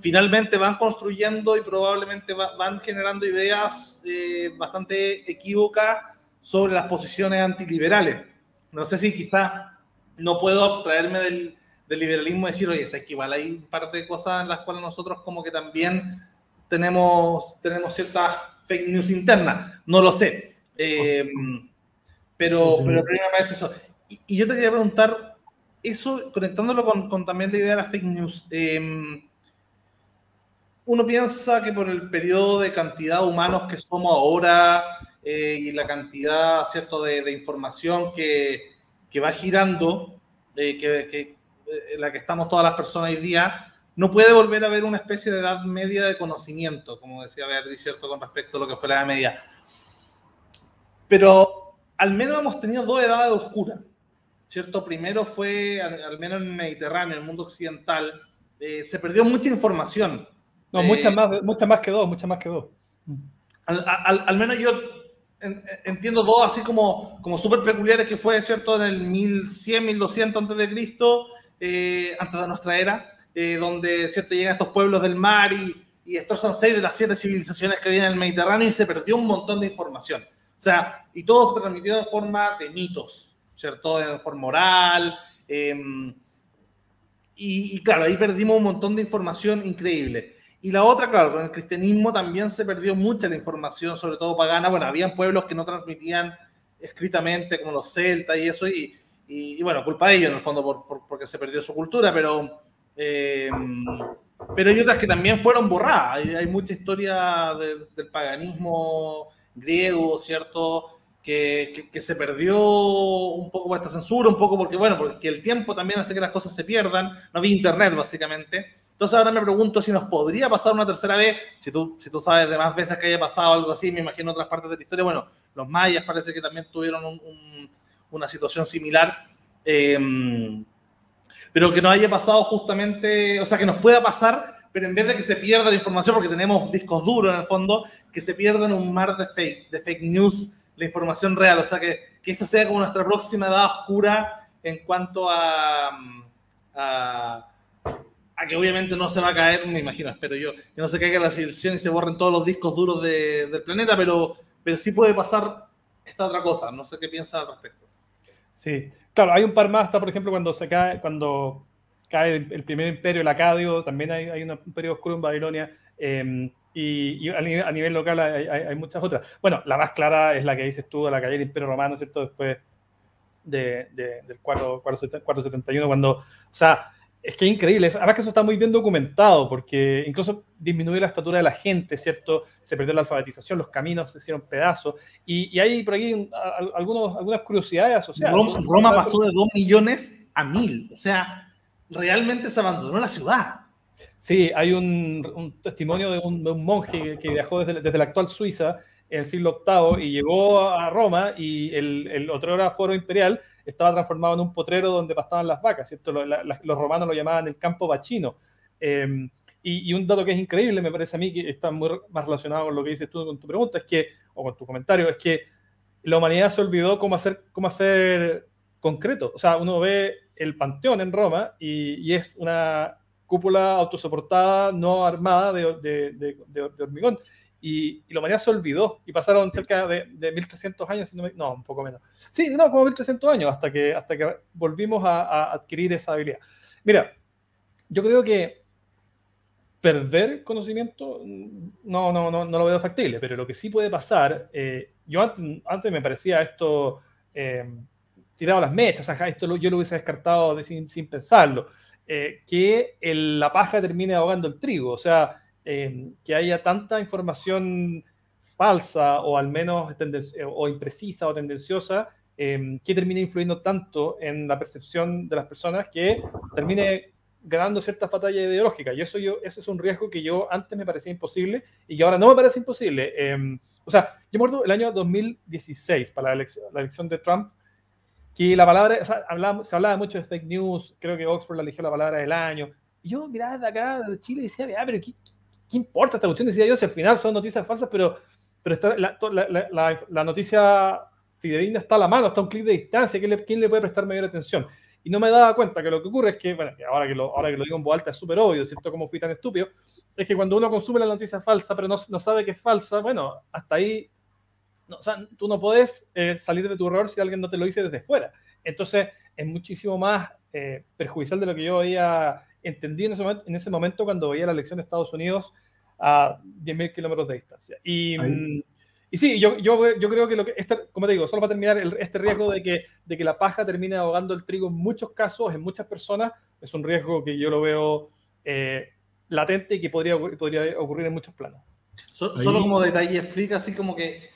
finalmente van construyendo y probablemente van generando ideas eh, bastante equívocas sobre las posiciones antiliberales. No sé si quizás no puedo abstraerme del, del liberalismo y decir, oye, es que igual hay un par de cosas en las cuales nosotros como que también tenemos, tenemos ciertas fake news internas, no lo sé. Eh, pero, pero el problema es eso. Y, yo te quería preguntar, eso, conectándolo con, con también la idea de las fake news, em, uno piensa que por el periodo de cantidad de humanos que somos ahora eh, y la cantidad, ¿cierto?, de, de información que, que, va girando, eh, que, que, en la que estamos todas las personas hoy día, no puede volver a haber una especie de edad media de conocimiento, como decía Beatriz, ¿cierto?, con respecto a lo que fue la edad media. Pero al menos hemos tenido dos edades oscuras, ¿cierto? Primero fue, al, menos en el Mediterráneo, en el mundo occidental, eh, se perdió mucha información. No, eh, muchas, más, muchas más que dos, muchas más que dos. Al, menos yo entiendo dos así como, como súper peculiares que fue, ¿cierto? En el 1100, 1200 antes de Cristo, eh, antes de nuestra era, eh, donde ¿cierto? llegan estos pueblos del mar y, y son seis de las siete civilizaciones que vienen en el Mediterráneo y se perdió un montón de información. O sea, y todo se transmitió en forma de mitos, ¿cierto? En forma oral. Em, y, claro, ahí perdimos un montón de información increíble. Y la otra, claro, con el cristianismo también se perdió mucha la información, sobre todo pagana. Bueno, habían pueblos que no transmitían escritamente, como los celtas y eso, y, y, bueno, culpa de ellos en el fondo por, porque se perdió su cultura, pero, eh, pero hay otras que también fueron borradas. Hay, mucha historia del paganismo griego, ¿cierto? que, se perdió un poco por esta censura, un poco porque, bueno, porque el tiempo también hace que las cosas se pierdan, no había internet básicamente. Entonces ahora me pregunto si nos podría pasar una tercera vez, si tú, si tú sabes de más veces que haya pasado algo así, me imagino otras partes de la historia, bueno, los mayas parece que también tuvieron una situación similar, em, pero que no haya pasado justamente, o sea, que nos pueda pasar, pero en vez de que se pierda la información, porque tenemos discos duros en el fondo, que se pierda en un mar de fake, de fake news la información real, o sea, que, que esa sea como nuestra próxima edad oscura en cuanto a, a, que obviamente no se va a caer, me imagino, espero yo, que no se caiga la civilización y se borren todos los discos duros del planeta, pero, pero sí puede pasar esta otra cosa, no sé qué piensa al respecto. Sí, claro, hay un par más, está por ejemplo cuando se cae, cuando cae el, primer imperio, el Acadio, también hay, hay un periodo oscuro en Babilonia. Eh, y, a, nivel, local hay, muchas otras. Bueno, la más clara es la que dices tú, la calle del Imperio Romano, ¿cierto? Después de, del 471, cuando, o sea, es que es increíble. Además que eso está muy bien documentado, porque incluso disminuyó la estatura de la gente, ¿cierto? Se perdió la alfabetización, los caminos se hicieron pedazos. Y, hay por aquí algunos, algunas curiosidades asociadas. Roma, pasó de 2 millones a 1000. O sea, realmente se abandonó la ciudad. Sí, hay un, testimonio de un, monje que viajó desde, la actual Suiza en el siglo VIII y llegó a Roma y el, otro era foro imperial estaba transformado en un potrero donde pastaban las vacas, ¿cierto? Los, romanos lo llamaban el campo bachino. Em, y, un dato que es increíble, me parece a mí, que está muy más relacionado con lo que dices tú con tu pregunta, es que, o con tu comentario, es que la humanidad se olvidó cómo hacer, cómo hacer concreto. O sea, uno ve el Panteón en Roma y es una cúpula autosoportada, no armada de, hormigón. Y, y, la humanidad se olvidó y pasaron cerca de, de 1300 años, no, un poco menos. Sí, no, como 1300 años hasta que, hasta que volvimos a, adquirir esa habilidad. Mira, yo creo que perder conocimiento no, no, no, no lo veo factible, pero lo que sí puede pasar, eh, yo antes, antes, me parecía esto eh, tirado a las mechas, o sea, esto yo lo hubiese descartado sin, sin pensarlo. Eh, que la paja termine ahogando el trigo, o sea, eh, que haya tanta información falsa o al menos eh, o imprecisa o tendenciosa que termine influyendo tanto en la percepción de las personas que termine ganando ciertas batallas ideológicas. Y eso, yo, eso es un riesgo que yo antes me parecía imposible y que ahora no me parece imposible. o sea, yo me acuerdo el año 2016, para la elección, la elección de Trump, que la palabra, o sea, se hablaba mucho de fake news, creo que Oxford la eligió la palabra del año. Y yo miraba de acá, de Chile, y decía, ah, pero ¿qué, ¿qué, importa esta cuestión? Decía yo, si al final son noticias falsas, pero, pero está, la, la, noticia fidedigna está a la mano, está a un clic de distancia, ¿quién le, ¿quién le puede prestar mayor atención? Y no me daba cuenta que lo que ocurre es que, bueno, ahora que lo, ahora que lo digo en voz alta es súper obvio, ¿cierto? Como fui tan estúpido, es que cuando uno consume la noticia falsa, pero no, no sabe que es falsa, bueno, hasta ahí, o sea, tú no puedes eh, salir de tu error si alguien no te lo dice desde fuera. Entonces, es muchísimo más eh, perjudicial de lo que yo había entendido en ese, momento, en ese momento cuando veía la elección de Estados Unidos a 10.000 kilómetros de distancia. Y, mm, y sí, yo, yo, yo, creo que, lo que este, como te digo, solo para terminar, este riesgo de que, de que la paja termine ahogando el trigo en muchos casos, en muchas personas, es un riesgo que yo lo veo eh, latente y que podría, podría ocurrir en muchos planos. solo como detalle freak, así como que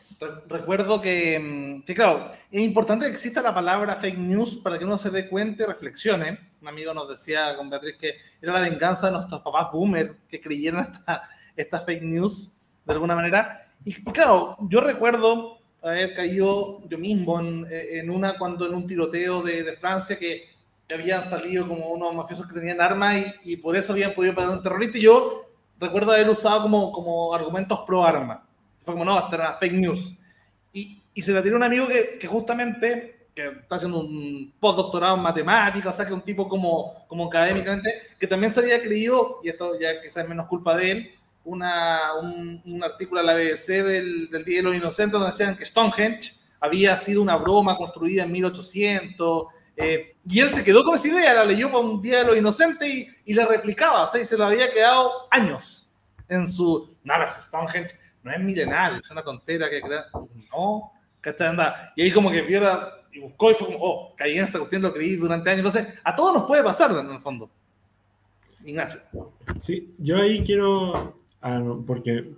recuerdo mm, que, claro, es importante que exista la palabra fake news para que uno se dé cuenta y reflexione. Un amigo nos decía con Beatriz que era la venganza de nuestros papás boomer que creyeron esta, esta fake news de alguna manera. Y, claro, yo recuerdo haber caído yo mismo en, en una cuando en un tiroteo de, de Francia que, habían salido como unos mafiosos que tenían armas y, y, por eso habían podido pegar un terrorista. Y yo recuerdo haber usado como, como argumentos pro arma fue como, no, esta era fake news. Y, y se la tiró un amigo que, que, justamente, que está haciendo un postdoctorado en matemáticas, o sea, que un tipo como, como académicamente, que también se había creído, y esto ya quizás es menos culpa de él, una, un, un, artículo a la BBC del, del Día de los Inocentes donde decían que Stonehenge había sido una broma construida en 1800. Eh, y él se quedó con esa idea, la leyó para un Día de los Inocentes y, y le replicaba, o sea, y se lo había quedado años en su. Nada, Stonehenge no es milenario, es una tontera que crea, no, ¿cachai? Anda. Y ahí como que vio y buscó y fue como, oh, caí en esta cuestión, lo creí durante años. Entonces, a todos nos puede pasar en el fondo. Ignacio. Sí, yo ahí quiero, ah, porque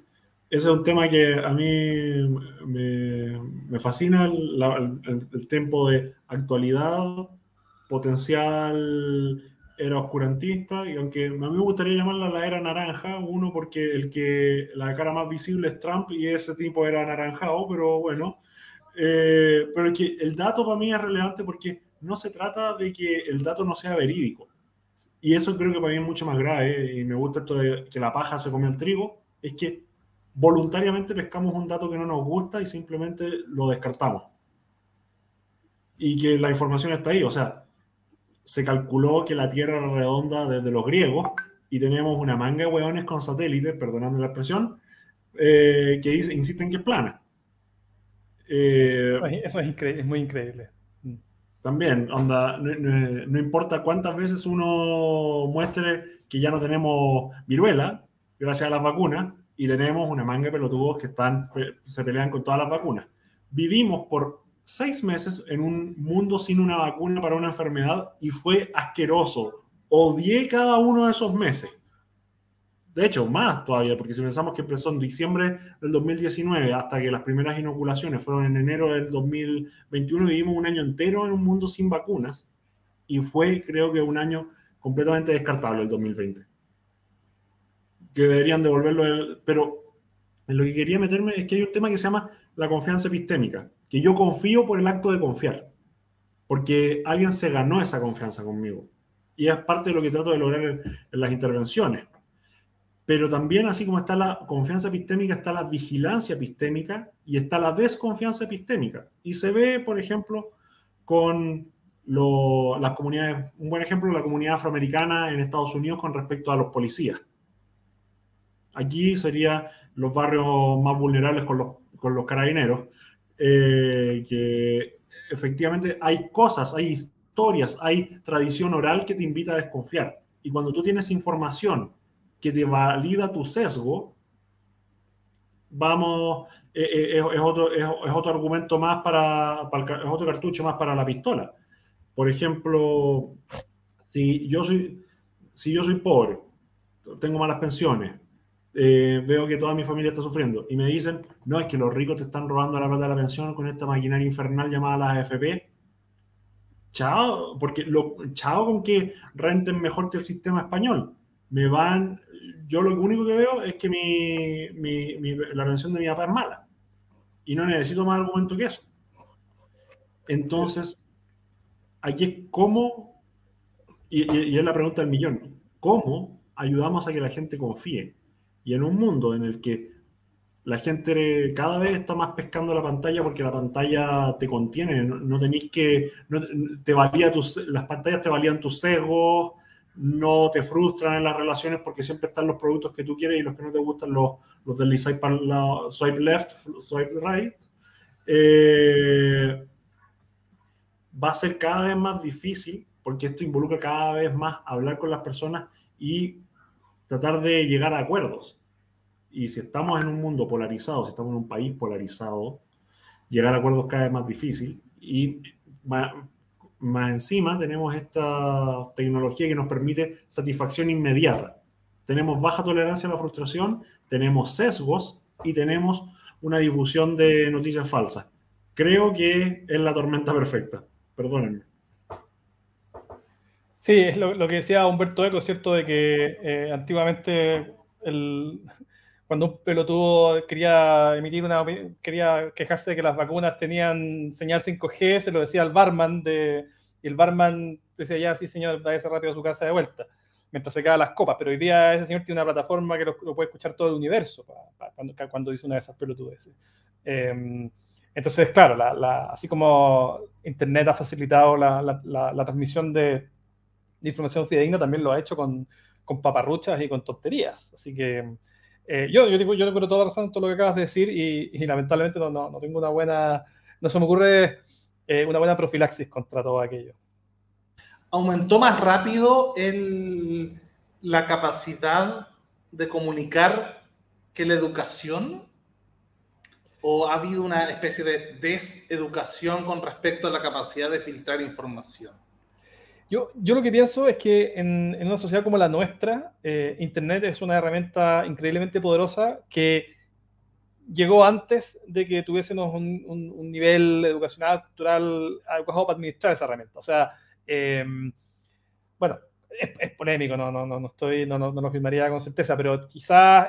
ese es un tema que a mí me, fascina, el, tiempo de actualidad, potencial era oscurantista, y aunque a mí me gustaría llamarla la era naranja, uno porque el que la cara más visible es Trump y ese tipo era anaranjado, pero bueno, eh, pero que el dato para mí es relevante porque no se trata de que el dato no sea verídico. Y eso creo que para mí es mucho más grave, y me gusta esto de que la paja se come el trigo, es que voluntariamente pescamos un dato que no nos gusta y simplemente lo descartamos. Y que la información está ahí. O sea, se calculó que la Tierra era redonda desde los griegos y tenemos una manga de hueones con satélites, perdonando la expresión, eh, que insisten que es plana. Eh, eso es, es, muy increíble. Mm. También, onda, no, no, importa cuántas veces uno muestre que ya no tenemos viruela, gracias a las vacunas, y tenemos una manga de pelotudos que están, se pelean con todas las vacunas. Vivimos por seis meses en un mundo sin una vacuna para una enfermedad y fue asqueroso. Odié cada uno de esos meses. De hecho, más todavía, porque si pensamos que empezó en diciembre del 2019 hasta que las primeras inoculaciones fueron en enero del 2021, vivimos un año entero en un mundo sin vacunas y fue, creo que, un año completamente descartable el 2020 que deberían devolverlo. Pero en lo que quería meterme es que hay un tema que se llama la confianza epistémica, que yo confío por el acto de confiar, porque alguien se ganó esa confianza conmigo. Y es parte de lo que trato de lograr en, las intervenciones. Pero también, así como está la confianza epistémica, está la vigilancia epistémica y está la desconfianza epistémica. Y se ve, por ejemplo, con las comunidades, un buen ejemplo, la comunidad afroamericana en Estados Unidos con respecto a los policías. Aquí serían los barrios más vulnerables con los, carabineros, eh, que efectivamente hay cosas, hay historias, hay tradición oral que te invita a desconfiar. Y cuando tú tienes información que te valida tu sesgo, vamos, eh, eh, es, otro, es, otro argumento más para, para, es otro cartucho más para la pistola. Por ejemplo, si yo soy, si yo soy pobre, tengo malas pensiones, eh, veo que toda mi familia está sufriendo y me dicen, no, es que los ricos te están robando la plata de la pensión con esta maquinaria infernal llamada las AFP. Chao, porque chao con que renten mejor que el sistema español. Me van, yo lo único que veo es que mi, mi, la pensión de mi papá es mala y no necesito más argumento que eso. Entonces, aquí es cómo, y, y es la pregunta del millón, ¿cómo ayudamos a que la gente confíe? Y en un mundo en el que la gente cada vez está más pescando la pantalla porque la pantalla te contiene, no, tenéis que, te valía tus, las pantallas te valían tus sesgos, no te frustran en las relaciones porque siempre están los productos que tú quieres y los que no te gustan los, los deslizáis para swipe left, swipe right. Eh, va a ser cada vez más difícil porque esto involucra cada vez más hablar con las personas y tratar de llegar a acuerdos. Y si estamos en un mundo polarizado, si estamos en un país polarizado, llegar a acuerdos cada vez más difícil. Y más, encima tenemos esta tecnología que nos permite satisfacción inmediata. Tenemos baja tolerancia a la frustración, tenemos sesgos y tenemos una difusión de noticias falsas. Creo que es la tormenta perfecta. Perdónenme. Sí, es lo, que decía Humberto Eco, ¿cierto? De que eh, antiguamente el, cuando un pelotudo quería emitir una quería quejarse de que las vacunas tenían señal 5G, se lo decía al barman de, y el barman decía ya sí señor, ese rápido a su casa de vuelta, mientras se las copas, pero hoy día ese señor tiene una plataforma que lo, puede escuchar todo el universo cuando, cuando, dice una de esas pelotudes. Em, entonces, claro, así como Internet ha facilitado la, transmisión de, información fidedigna, también lo ha hecho con, con paparruchas y con tonterías. Así que eh, yo, yo, digo, yo tengo toda razón todo lo que acabas de decir y, lamentablemente no, no, tengo una buena, no se me ocurre eh, una buena profilaxis contra todo aquello. ¿Aumentó más rápido la capacidad de comunicar que la educación? ¿O ha habido una especie de deseducación con respecto a la capacidad de filtrar información? Yo, yo lo que pienso es que en, en una sociedad como la nuestra, eh, Internet es una herramienta increíblemente poderosa que llegó antes de que tuviésemos un, un, nivel educacional, cultural adecuado para administrar esa herramienta. O sea, em, bueno, es, polémico, no, no, no, estoy, no, no, lo firmaría con certeza, pero quizás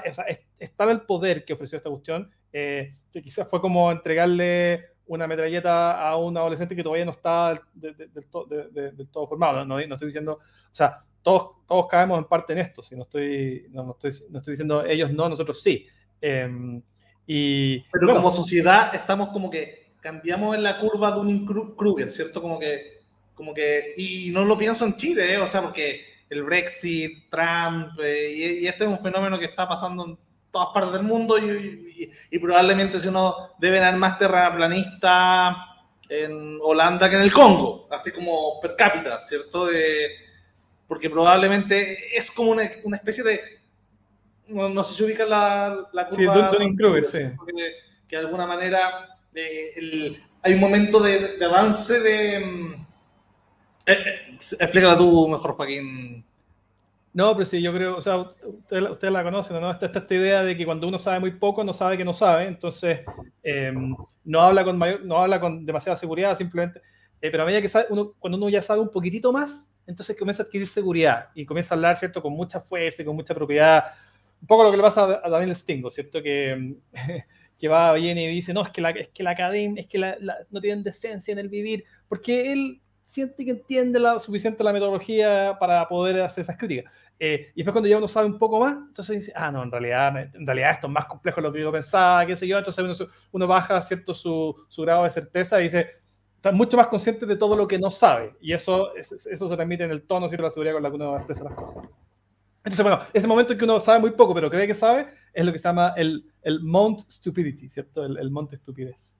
estaba el poder que ofreció esta cuestión, eh, que quizás fue como entregarle una metralleta a un adolescente que todavía no está del, todo formado. No, estoy diciendo, o sea, todos, todos caemos en parte en esto, si no estoy, no, estoy, no estoy diciendo ellos no, nosotros sí. Em, y, Pero como sociedad estamos como que cambiamos en la curva de un Kruger, ¿cierto? Como que, como que, y no lo pienso en Chile, ¿eh? o sea, porque el Brexit, Trump, eh, y, este es un fenómeno que está pasando en todas partes del mundo y, probablemente si uno debe haber más terraplanista en Holanda que en el Congo, así como per cápita, ¿cierto? porque probablemente es como una, una especie de... No, sé si ubica la, la curva... Sí, sí. Que, de alguna manera eh, hay un momento de, avance de... Mm, eh, eh, explícala tú mejor, Joaquín. No, pero sí, yo creo, o sea, ustedes usted la conocen, ¿no? Esta, esta, idea de que cuando uno sabe muy poco, no sabe que no sabe, entonces em, no, habla con mayor, no habla con demasiada seguridad, simplemente. Eh, pero a medida que sabe, uno, cuando uno ya sabe un poquitito más, entonces comienza a adquirir seguridad y comienza a hablar, ¿cierto? Con mucha fuerza y con mucha propiedad. Un poco lo que le pasa a Daniel Stingo, ¿cierto? Que, que va, viene y dice, no, es que la, es que la academia, es que la, no tienen decencia en el vivir, porque él siente que entiende la, suficiente la metodología para poder hacer esas críticas. Eh, y después cuando ya uno sabe un poco más, entonces dice, ah, no, en realidad, en realidad esto es más complejo de lo que yo pensaba, qué sé yo, entonces uno, baja cierto su, su, grado de certeza y dice, está mucho más consciente de todo lo que no sabe. Y eso, eso se transmite en el tono, y la seguridad con la que uno expresa las cosas. Entonces, bueno, ese momento en que uno sabe muy poco, pero cree que sabe, es lo que se llama el, el Mount Stupidity, ¿cierto? El, el monte estupidez.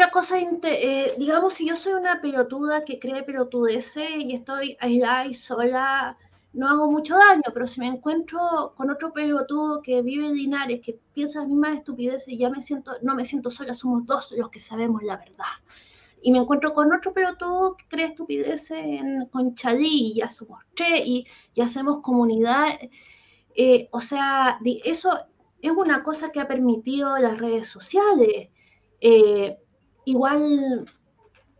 Otra cosa, eh, digamos, si yo soy una pelotuda que cree pelotudeces y estoy aislada y sola, no hago mucho daño, pero si me encuentro con otro pelotudo que vive en Linares, que piensa las mismas estupideces, ya me siento, no me siento sola, somos dos los que sabemos la verdad. Y me encuentro con otro pelotudo que cree estupideces en Conchalí, y ya somos tres, y, ya hacemos comunidad. Eh, o sea, eso es una cosa que ha permitido las redes sociales. Eh, igual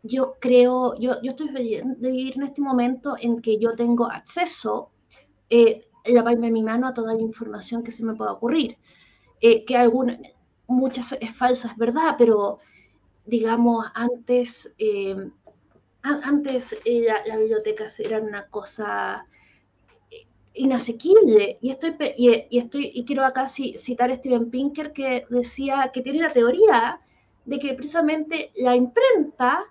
yo creo, yo, yo estoy feliz de vivir en este momento en que yo tengo acceso eh, la mi mano a toda la información que se me pueda ocurrir. Eh, que alguna, muchas es falsa, es verdad, pero digamos, antes, eh, antes la, la, biblioteca era una cosa inasequible. Y estoy, y, estoy, y quiero acá citar a Steven Pinker que decía que tiene la teoría de que precisamente la imprenta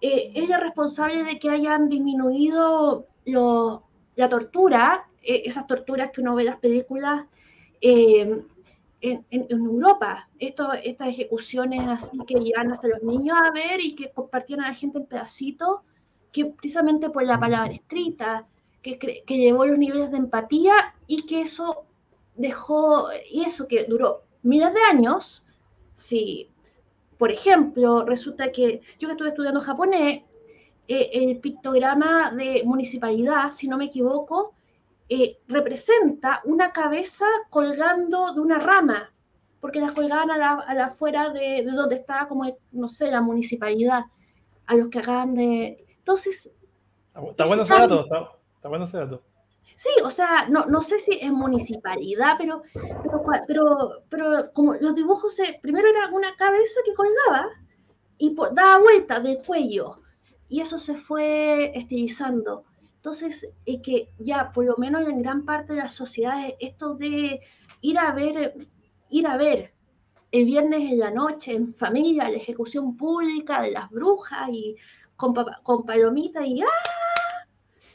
eh, es la responsable de que hayan disminuido la tortura, eh, esas torturas que uno ve en las películas eh, en, Europa. Estas ejecuciones así que llegan hasta los niños a ver y que compartían a la gente en pedacitos, que precisamente por la palabra escrita, que, que llevó los niveles de empatía y que eso dejó, y eso que duró miles de años, sí, por ejemplo, resulta que yo que estuve estudiando japonés, eh, el pictograma de municipalidad, si no me equivoco, eh, representa una cabeza colgando de una rama, porque las colgaban a la, afuera de, donde estaba como, no sé, la municipalidad, a los que acaban de... Entonces... Está, bueno ese dato, está bueno ese dato. Sí, o sea, no, no sé si es municipalidad, pero, pero, pero, como los dibujos, primero era una cabeza que colgaba y daba vuelta del cuello, y eso se fue estilizando. Entonces, es que ya por lo menos en gran parte de las sociedades, esto de ir a ver, ir a ver el viernes en la noche en familia la ejecución pública de las brujas y con, con palomitas y ¡ah!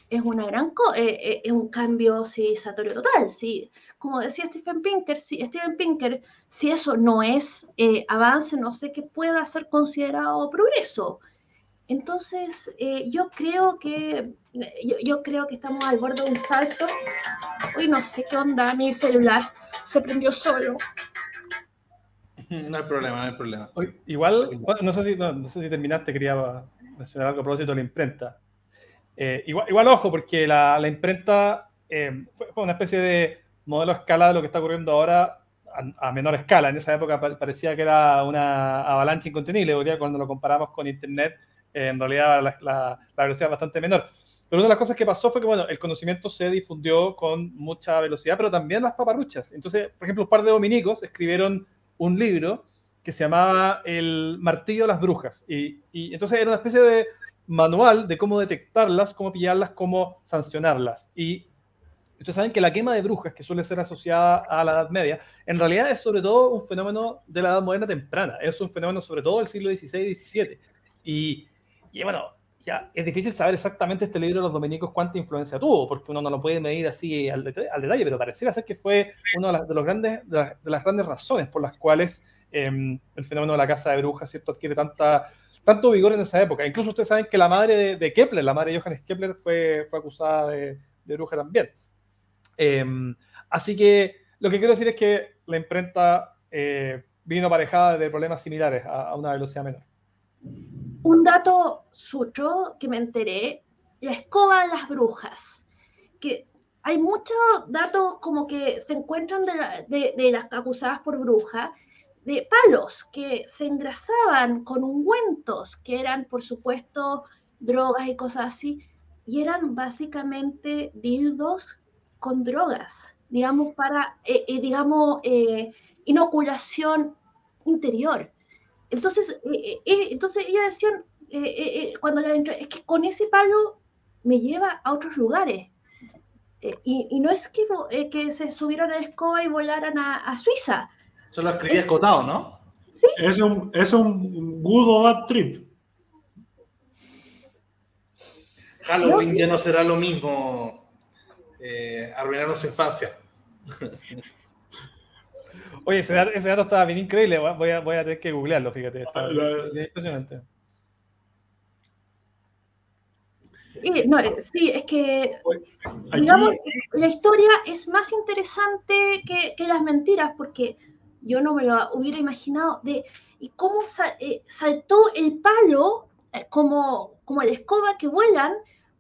Es una gran eh, eh, es un cambio civilizatorio total. Sí. Como decía Stephen Pinker, si, Stephen Pinker, si eso no es eh, avance, no sé qué pueda ser considerado progreso. Entonces, yo creo que yo, creo que estamos al borde de un salto. Uy, no sé qué onda, mi celular se prendió solo. No hay problema, no hay problema. igual, no sé, si, no sé si terminaste, quería mencionar algo a propósito de la imprenta. Eh, igual, igual, ojo, porque la, la, imprenta eh, fue, una especie de modelo a escala de lo que está ocurriendo ahora a, menor escala. En esa época parecía que era una avalancha incontenible, porque cuando lo comparamos con Internet, eh, en realidad la, la, velocidad es bastante menor. Pero una de las cosas que pasó fue que, bueno, el conocimiento se difundió con mucha velocidad, pero también las paparruchas. Entonces, por ejemplo, un par de dominicos escribieron un libro que se llamaba El martillo de las brujas. Y, y entonces era una especie de manual de cómo detectarlas, cómo pillarlas, cómo sancionarlas. Y ustedes saben que la quema de brujas, que suele ser asociada a la Edad Media, en realidad es sobre todo un fenómeno de la Edad Moderna temprana. Es un fenómeno sobre todo del siglo XVI y XVII. Y, bueno, ya es difícil saber exactamente este libro de los dominicos cuánta influencia tuvo, porque uno no lo puede medir así al, detalle, pero pareciera ser que fue una de las, los grandes, de las, grandes razones por las cuales em, el fenómeno de la casa de brujas ¿cierto? adquiere tanta, tanto vigor en esa época. Incluso ustedes saben que la madre de, Kepler, la madre de Johannes Kepler, fue, fue acusada de, bruja también. Em, así que lo que quiero decir es que la imprenta eh, vino aparejada de problemas similares a una velocidad menor. Un dato suyo que me enteré, la escoba de las brujas, que hay muchos datos como que se encuentran de, de, las acusadas por bruja, de palos que se engrasaban con ungüentos, que eran, por supuesto, drogas y cosas así, y eran básicamente dildos con drogas, digamos, para, eh, eh, digamos, eh, inoculación interior. Entonces, eh, eh, eh, entonces ella decían, cuando la es que con ese palo me lleva a otros lugares. Y, no es que, que se subieron a la escoba y volaran a, Suiza. Eso lo escribía escotado, ¿no? Sí. Es un, es un good o bad trip. Halloween ya no será lo mismo. arruinaron su infancia. Oye, ese dato, ese dato estaba bien increíble. Voy a, voy a tener que googlearlo, fíjate. Está impresionante. no, eh, sí, es que digamos, la historia es más interesante que, que, las mentiras, porque yo no me lo hubiera imaginado de y cómo eh, saltó el palo eh, como, como la escoba que vuelan,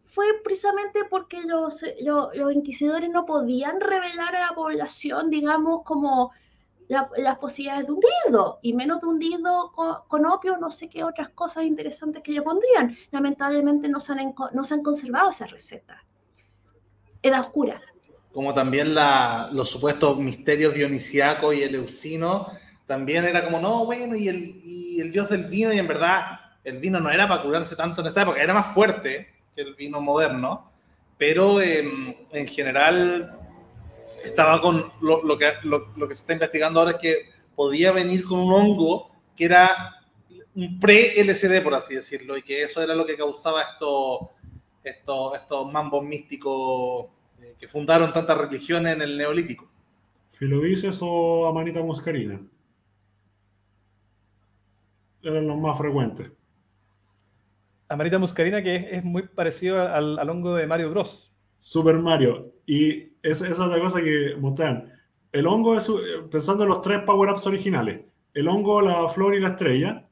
fue precisamente porque los, los, los inquisidores no podían revelar a la población, digamos, como las posibilidades de hundido y menos de hundido con, con, opio, no sé qué otras cosas interesantes que le pondrían. Lamentablemente no se han, no se han conservado esas recetas. Edad oscura. Como también la, los supuestos misterios dionisíacos y eleusinos, también era como, no, bueno, y el, y el dios del vino, y en verdad el vino no era para curarse tanto en esa época, era más fuerte que el vino moderno, pero em, en general estaba con lo, que, lo, que se está investigando ahora es que podía venir con un hongo que era un pre-LCD, por así decirlo, y que eso era lo que causaba estos esto, estos mambos místicos eh, que fundaron tantas religiones en el Neolítico. ¿Filovices o Amanita muscarina? Eran los más frecuentes. Amanita muscarina, que es, muy parecido al, al hongo de Mario Bros. Super Mario. Y esa, es la cosa que muestran. El hongo es, pensando en los tres power-ups originales. El hongo, la flor y la estrella.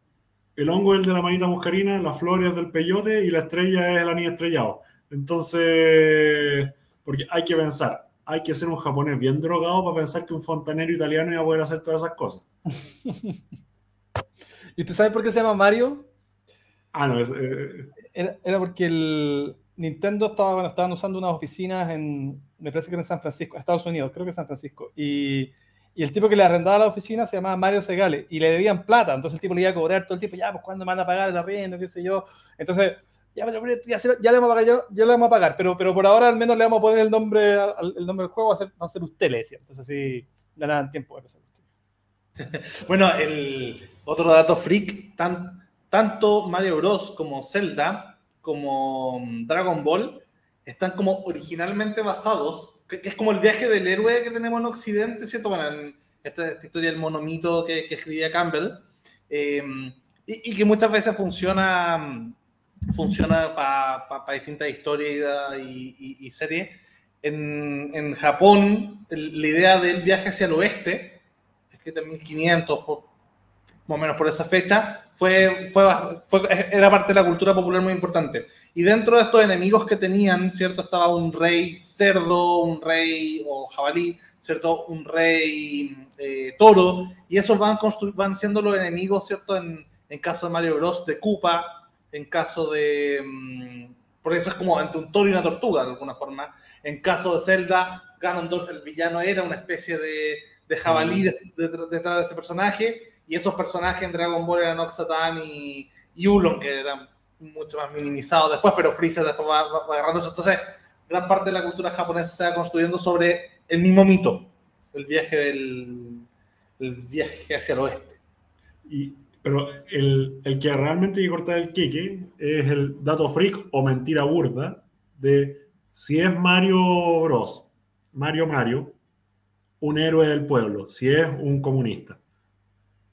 El hongo es el de la manita muscarina, la flor es del peyote y la estrella es el anillo estrellado. Entonces, porque hay que pensar, hay que ser un japonés bien drogado para pensar que un fontanero italiano iba a poder hacer todas esas cosas. ¿Y usted sabe por qué se llama Mario? Ah, no, es, eh, era, porque el, Nintendo estaba, bueno, estaban usando unas oficinas en, me parece que en San Francisco, Estados Unidos, creo que San Francisco, y, y, el tipo que le arrendaba la oficina se llamaba Mario Segale, y le debían plata, entonces el tipo le iba a cobrar todo el tiempo, ya, pues cuándo me van a pagar el arriendo, qué sé yo, entonces, ya, le vamos a pagar, ya, le vamos a pagar, pero, pero por ahora al menos le vamos a poner el nombre, el nombre del juego, va a ser, va a ser usted, le decía, entonces así ganaban tiempo. bueno, el otro dato freak, tan, tanto Mario Bros como Zelda como mm, Dragon Ball están como originalmente basados, es como el viaje del héroe que tenemos en Occidente, ¿cierto? Bueno, en esta, historia del monomito que, escribía Campbell, em, y, que muchas veces funciona, mm, funciona para distintas historias y, series. En, en, Japón, la idea del viaje hacia el oeste, escrita en 1500 por más o menos por esa fecha, fue, fue, fue, era parte de la cultura popular muy importante. Y dentro de estos enemigos que tenían, ¿cierto? Estaba un rey cerdo, un rey o jabalí, ¿cierto? Un rey eh, toro, y esos van, van siendo los enemigos, ¿cierto? En, en caso de Mario Bros. de Koopa, en caso de... Mm, por eso es como entre un toro y una tortuga, de alguna forma. En caso de Zelda, Ganondorf, el villano, era una especie de, de jabalí detrás de, de, ese personaje y esos personajes en Dragon Ball eran Oxatan y, y Ulon, que eran mucho más minimizados después, pero Freezer después va, va, agarrando eso. Entonces, gran parte de la cultura japonesa se va construyendo sobre el mismo mito, el viaje del el viaje hacia el oeste. Y, pero el, el que realmente hay que cortar el queque es el dato freak o mentira burda de si es Mario Bros, Mario Mario, un héroe del pueblo, si es un comunista.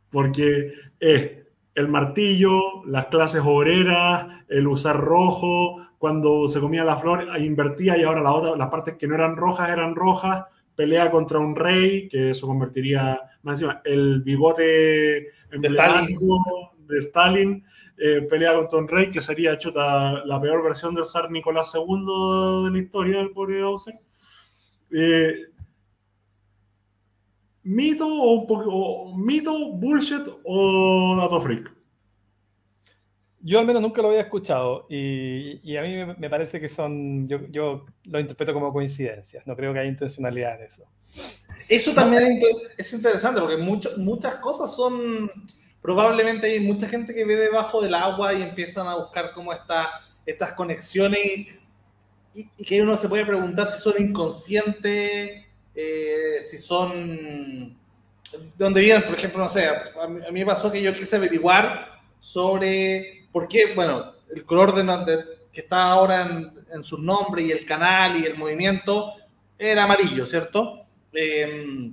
Porque es el martillo, las clases obreras, el usar rojo, cuando se comía la flor, invertía y ahora la otra, las partes que no eran rojas eran rojas, pelea contra un rey, que eso convertiría, más encima, el bigote emblemático de Stalin, eh, pelea contra un rey, que sería chuta, la peor versión del zar Nicolás II de la historia del pobre Bowser. Eh, ¿Mito o, o, mito, bullshit o dato freak? Yo al menos nunca lo había escuchado y, a mí me, parece que son, yo, yo, lo interpreto como coincidencias, no creo que haya intencionalidad en eso. Eso también es interesante porque mucho, muchas cosas son, probablemente hay mucha gente que ve debajo del agua y empiezan a buscar cómo está estas conexiones y, que uno se puede preguntar si son inconscientes eh, si son, de dónde vienen, por ejemplo, no sé, a mí, me pasó que yo quise averiguar sobre por qué, bueno, el color que está ahora en, en su nombre y el canal y el movimiento era amarillo, ¿cierto? Eh,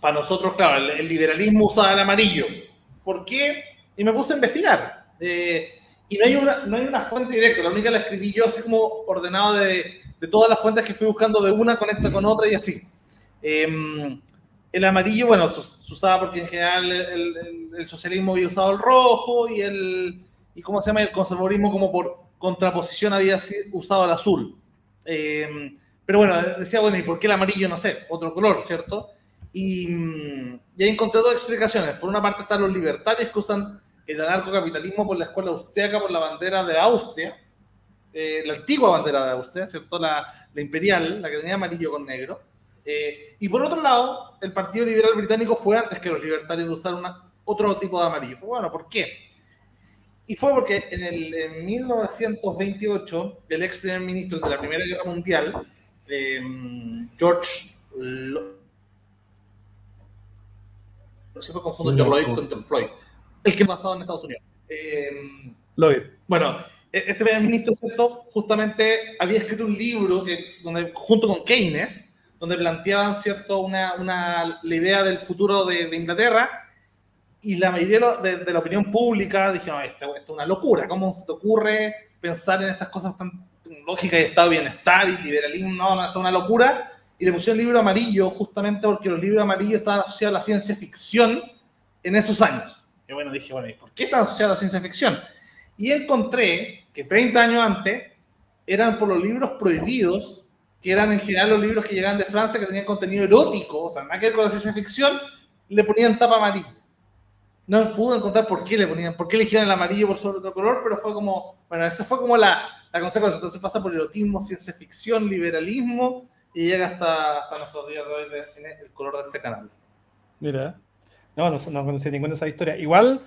para nosotros, claro, el, liberalismo usaba el amarillo. ¿Por qué? Y me puse a investigar. Eh, y no hay, una, no hay una fuente directa, la única la escribí yo así como ordenado de, todas las fuentes que fui buscando, de una conecta con otra y así. Eh, el amarillo, bueno, se, usaba porque en general el, el, socialismo había usado el rojo y el, y ¿cómo se llama? El conservadurismo como por contraposición había usado el azul. Eh, pero bueno, decía, bueno, ¿y por qué el amarillo? No sé, otro color, ¿cierto? Y, y ahí encontré dos explicaciones. Por una parte están los libertarios que usan el anarcocapitalismo por la escuela austríaca, por la bandera de Austria, eh, la antigua bandera de Austria, ¿cierto? La, la imperial, la que tenía amarillo con negro eh, y por otro lado, el Partido Liberal Británico fue antes que los libertarios de usar una, otro tipo de amarillo. Bueno, ¿por qué? Y fue porque en, el, en 1928, el ex primer ministro de la Primera Guerra Mundial, eh, George. Lo... Siempre confundo sí, George Lloyd con George Floyd. El que pasado en Estados Unidos. Eh, Lloyd. Bueno, este primer ministro, ¿cierto? Justamente había escrito un libro que, donde, junto con Keynes, donde planteaban cierto una, una, la idea del futuro de, de Inglaterra y la mayoría de, de, la opinión pública dijeron, esto, es una locura, ¿cómo se te ocurre pensar en estas cosas tan lógicas de estado de bienestar y liberalismo? No, no, esto es una locura. Y le pusieron el libro amarillo justamente porque los libros amarillos estaban asociados a la ciencia ficción en esos años. Y bueno, dije, bueno, ¿y por qué están asociados a la ciencia ficción? Y encontré que 30 años antes eran por los libros prohibidos que eran en general los libros que llegaban de Francia que tenían contenido erótico, o sea, nada que ver con la ciencia ficción, le ponían tapa amarilla. No pude encontrar por qué le ponían, por qué eligieron el amarillo por sobre otro color, pero fue como, bueno, esa fue como la, la consecuencia. Entonces pasa por erotismo, ciencia ficción, liberalismo y llega hasta, hasta nuestros días de hoy en el color de este canal. Mira, no, no, no conocí ninguna de esas historias. Igual,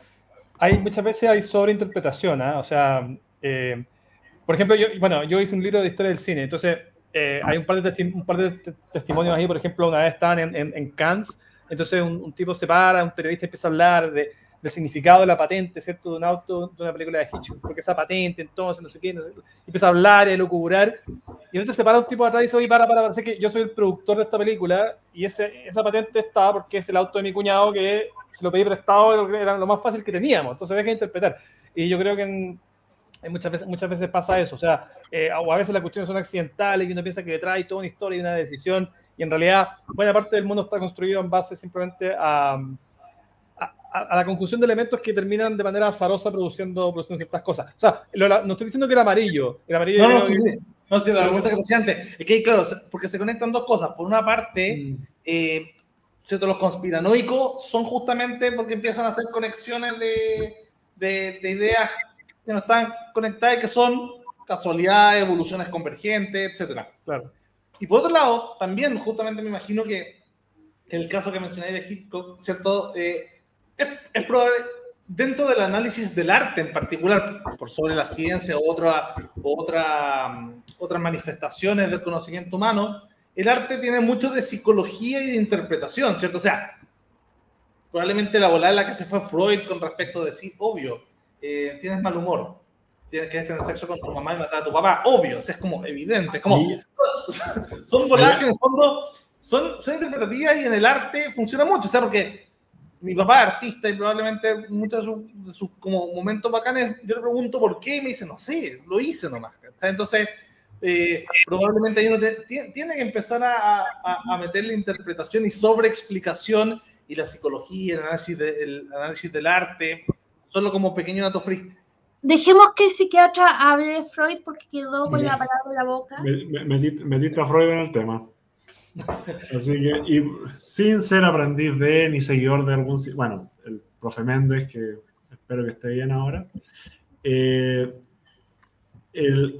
hay muchas veces hay sobreinterpretación, ¿eh? o sea, eh, por ejemplo, yo, bueno, yo hice un libro de historia del cine, entonces eh, hay un par, de un par de testimonios ahí, por ejemplo, una vez estaban en, en, en Cannes, entonces un, un, tipo se para, un periodista empieza a hablar de, del significado de la patente, ¿cierto? De un auto, de una película de Hitchcock, porque esa patente, entonces, no sé qué, no sé, empieza a hablar a lucurar, y entonces se para un tipo atrás y dice, oye, para, para, parece que yo soy el productor de esta película, y ese, esa patente está porque es el auto de mi cuñado que se lo pedí prestado, era lo más fácil que teníamos, entonces deja de interpretar. Y yo creo que en, muchas veces, muchas veces pasa eso, o sea, eh, o a veces las cuestiones son accidentales y uno piensa que detrás hay toda una historia y una decisión, y en realidad buena parte del mundo está construido en base simplemente a, a, la conjunción de elementos que terminan de manera azarosa produciendo, produciendo ciertas cosas. O sea, no estoy diciendo que era amarillo. El amarillo no, no, sí, sí. No, sí, la pregunta que te decía antes. Es que, claro, porque se conectan dos cosas. Por una parte, mm. eh, ¿cierto? los conspiranoicos son justamente porque empiezan a hacer conexiones de, de, de ideas que no están conectadas y que son casualidades, evoluciones convergentes, etcétera. Claro. Y por otro lado, también justamente me imagino que el caso que mencioné de Hitchcock, ¿cierto? Eh, es, probable, dentro del análisis del arte en particular, por sobre la ciencia u otra, otra, otras manifestaciones del conocimiento humano, el arte tiene mucho de psicología y de interpretación, ¿cierto? O sea, probablemente la bola en la que se fue Freud con respecto de sí, obvio, eh, tienes mal humor, tienes que tener sexo con tu mamá y matar a tu papá, obvio, es como evidente, es como, son voladas que en el fondo son, son interpretativas y en el arte funciona mucho, o sea, porque mi papá es artista y probablemente muchos de sus, como momentos bacanes, yo le pregunto por qué y me dice, no sé, lo hice nomás. Entonces, eh, probablemente uno tiene que empezar a, a, meter la interpretación y sobreexplicación y la psicología, el análisis, el análisis del arte, solo como pequeño dato freak. Dejemos que el psiquiatra hable de Freud porque quedó con la palabra en la boca. Me, metiste a Freud en el tema. Así que, y sin ser aprendiz de ni seguidor de algún, bueno, el profe Méndez, que espero que esté bien ahora. Eh,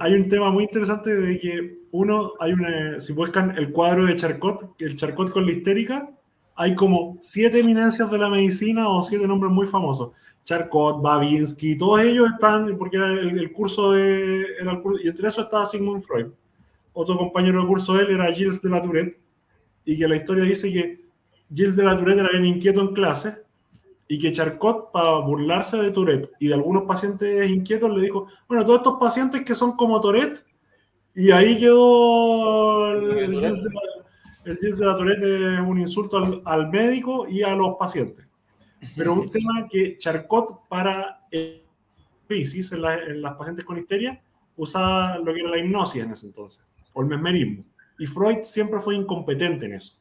hay un tema muy interesante de que uno, hay una, si buscan el cuadro de Charcot, el Charcot con la histérica, hay como siete eminencias de la medicina o siete nombres muy famosos. Charcot, Babinski, todos ellos están, porque era el, curso de, y entre eso estaba Sigmund Freud. Otro compañero de curso de él era Gilles de la Tourette, y que la historia dice que Gilles de la Tourette era bien inquieto en clase y que Charcot, para burlarse de Tourette y de algunos pacientes inquietos, le dijo, bueno, todos estos pacientes que son como Tourette, y ahí quedó el, Gilles de la, Tourette un insulto al, médico y a los pacientes. Pero un tema que Charcot para crisis en, en las pacientes con histeria usaba lo que era la hipnosis en ese entonces, o el mesmerismo. Y Freud siempre fue incompetente en eso.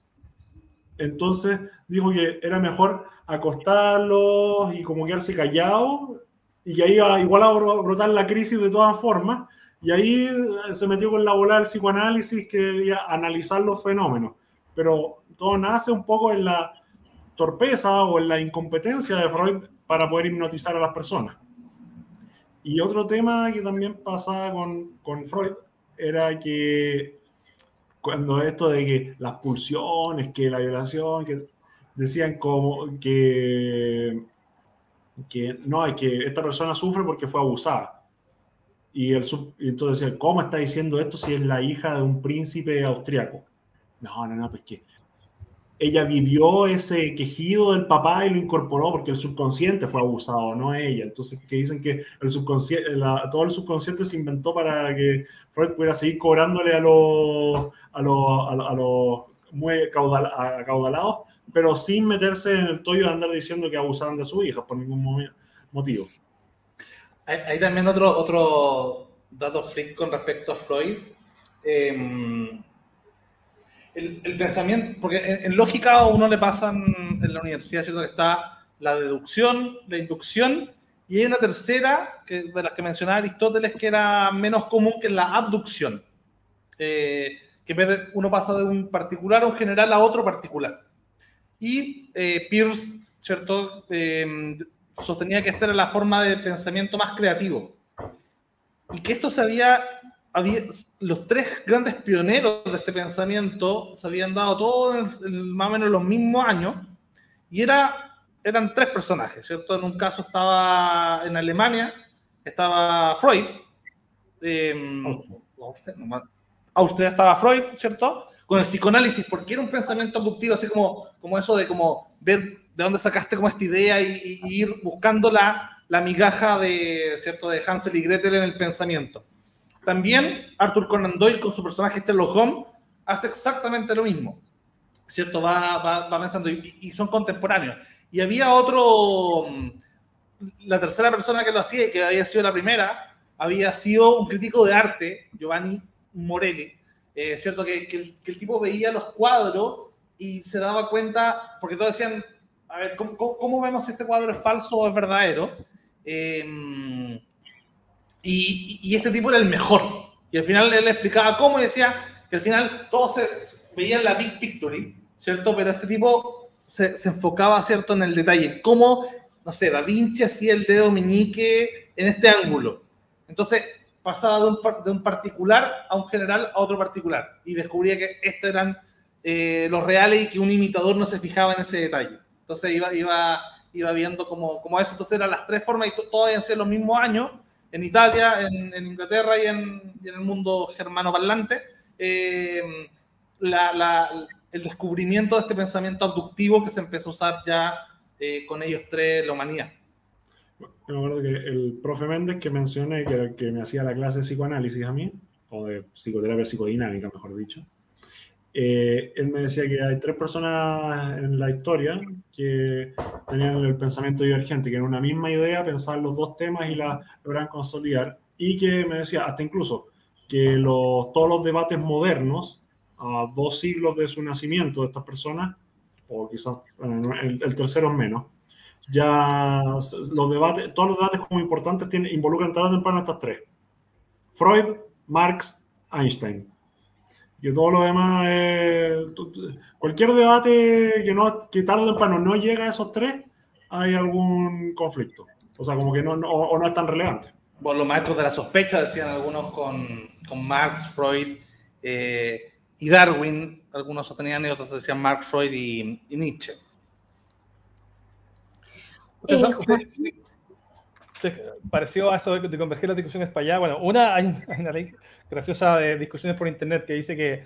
Entonces dijo que era mejor acostarlos y como quedarse callado y que ahí iba igual a brotar la crisis de todas formas. Y ahí eh, se metió con la bola del psicoanálisis que analizar los fenómenos. Pero todo nace un poco en la torpeza o en la incompetencia de Freud para poder hipnotizar a las personas. Y otro tema que también pasaba con, con Freud era que cuando esto de que las pulsiones, que la violación, que decían como que, que no, hay que esta persona sufre porque fue abusada. Y, el, y entonces decían, ¿cómo está diciendo esto si es la hija de un príncipe austriaco? No, no, no, pues que ella vivió ese quejido del papá y lo incorporó porque el subconsciente fue abusado, no ella. Entonces, que dicen que el subconsciente, todo el subconsciente se inventó para que Freud pudiera seguir cobrándole a los, a los, a los, muy acaudalados, pero sin meterse en el toyo de andar diciendo que abusaban de su hija por ningún motivo. Hay, también otro, otro dato freak con respecto a Freud. Eh, el, pensamiento, porque en, lógica a uno le pasan en la universidad, ¿cierto? Que está la deducción, la inducción, y hay una tercera, que, de las que mencionaba Aristóteles, que era menos común, que la abducción. Eh, que uno pasa de un particular a un general a otro particular. Y eh, Pierce, ¿cierto? Eh, sostenía que esta era la forma de pensamiento más creativo. Y que esto se había había, los tres grandes pioneros de este pensamiento se habían dado todos en, más o menos los mismos años y era, eran tres personajes, ¿cierto? En un caso estaba en Alemania, estaba Freud, eh, Austria estaba Freud, ¿cierto? Con el psicoanálisis, porque era un pensamiento abductivo, así como, como eso de como ver de dónde sacaste como esta idea y, y ir buscando la, la migaja de, ¿cierto? de Hansel y Gretel en el pensamiento. También Arthur Conan Doyle con su personaje Sherlock Holmes hace exactamente lo mismo. ¿Cierto? Va, va, pensando y, son contemporáneos. Y había otro, mm, la tercera persona que lo hacía y que había sido la primera, había sido un crítico de arte, Giovanni Morelli. Eh, ¿Cierto? Que, el, tipo veía los cuadros y se daba cuenta, porque todos decían, a ver, ¿cómo, vemos si este cuadro es falso o es verdadero? Em, y, este tipo era el mejor. Y al final él explicaba cómo y decía que al final todos se, veían la big picture, ¿cierto? Pero este tipo se, se, enfocaba, ¿cierto?, en el detalle. Cómo, no sé, Da Vinci hacía el dedo meñique en este ángulo. Entonces pasaba de un, de un particular a un general a otro particular. Y descubría que estos eran eh, los reales y que un imitador no se fijaba en ese detalle. Entonces iba, iba, iba viendo como, como eso. Entonces eran las tres formas y todos habían sido los mismos años en Italia, en, en Inglaterra y en, y en, el mundo germano parlante. Eh, la, la, el descubrimiento de este pensamiento abductivo que se empezó a usar ya eh, con ellos tres, la humanidad. Me acuerdo que el profe Méndez que mencioné, que, que me hacía la clase de psicoanálisis a mí, o de psicoterapia psicodinámica, mejor dicho, eh, él me decía que hay tres personas en la historia que tenían el pensamiento divergente, que en una misma idea pensaban los dos temas y la logran consolidar. Y que me decía, hasta incluso, que los, todos los debates modernos, a dos siglos de su nacimiento de estas personas, o quizás el, el tercero menos, ya los debates, todos los debates como importantes tienen, involucran tarde o temprano estas tres. Freud, Marx, Einstein que todo lo demás es, cualquier debate que, no, que tarde o temprano no llega a esos tres, hay algún conflicto. O sea, como que no, no o no es tan relevante. Bueno, los maestros de la sospecha decían algunos con, con Marx, Freud eh, y Darwin, algunos sostenían y otros decían Marx, Freud y, Nietzsche. Pareció a eso de, converger las discusiones para allá. Bueno, una, hay, una ley graciosa de discusiones por internet que dice que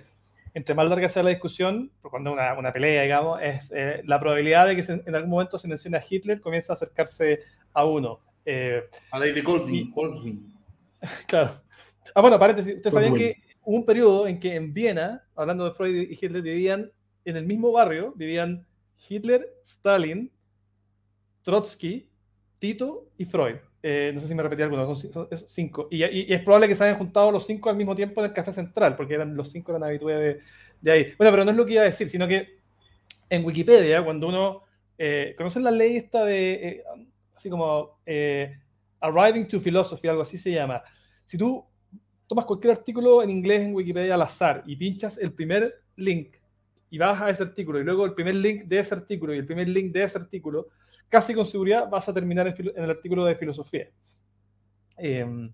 entre más larga sea la discusión, cuando una, una pelea, digamos, es eh, la probabilidad de que en algún momento se mencione a Hitler comienza a acercarse a uno. Eh, a Lady Goldwyn. claro. Ah, bueno, paréntesis, ustedes sabían que hubo un periodo en que en Viena, hablando de Freud y Hitler, vivían en el mismo barrio, vivían Hitler, Stalin, Trotsky, Tito y Freud. Eh, no sé si me repetí alguno, son, cinco. Y, es probable que se hayan juntado los cinco al mismo tiempo en el café central, porque eran los cinco eran habituales de, ahí. Bueno, pero no es lo que iba a decir, sino que en Wikipedia, cuando uno. Eh, ¿Conocen la ley esta de. Eh, así como. Arriving to Philosophy, algo así se llama. Si tú tomas cualquier artículo en inglés en Wikipedia al azar y pinchas el primer link y vas a ese artículo y luego el primer link de ese artículo y el primer link de ese artículo, casi con seguridad vas a terminar en, el artículo de filosofía. Em,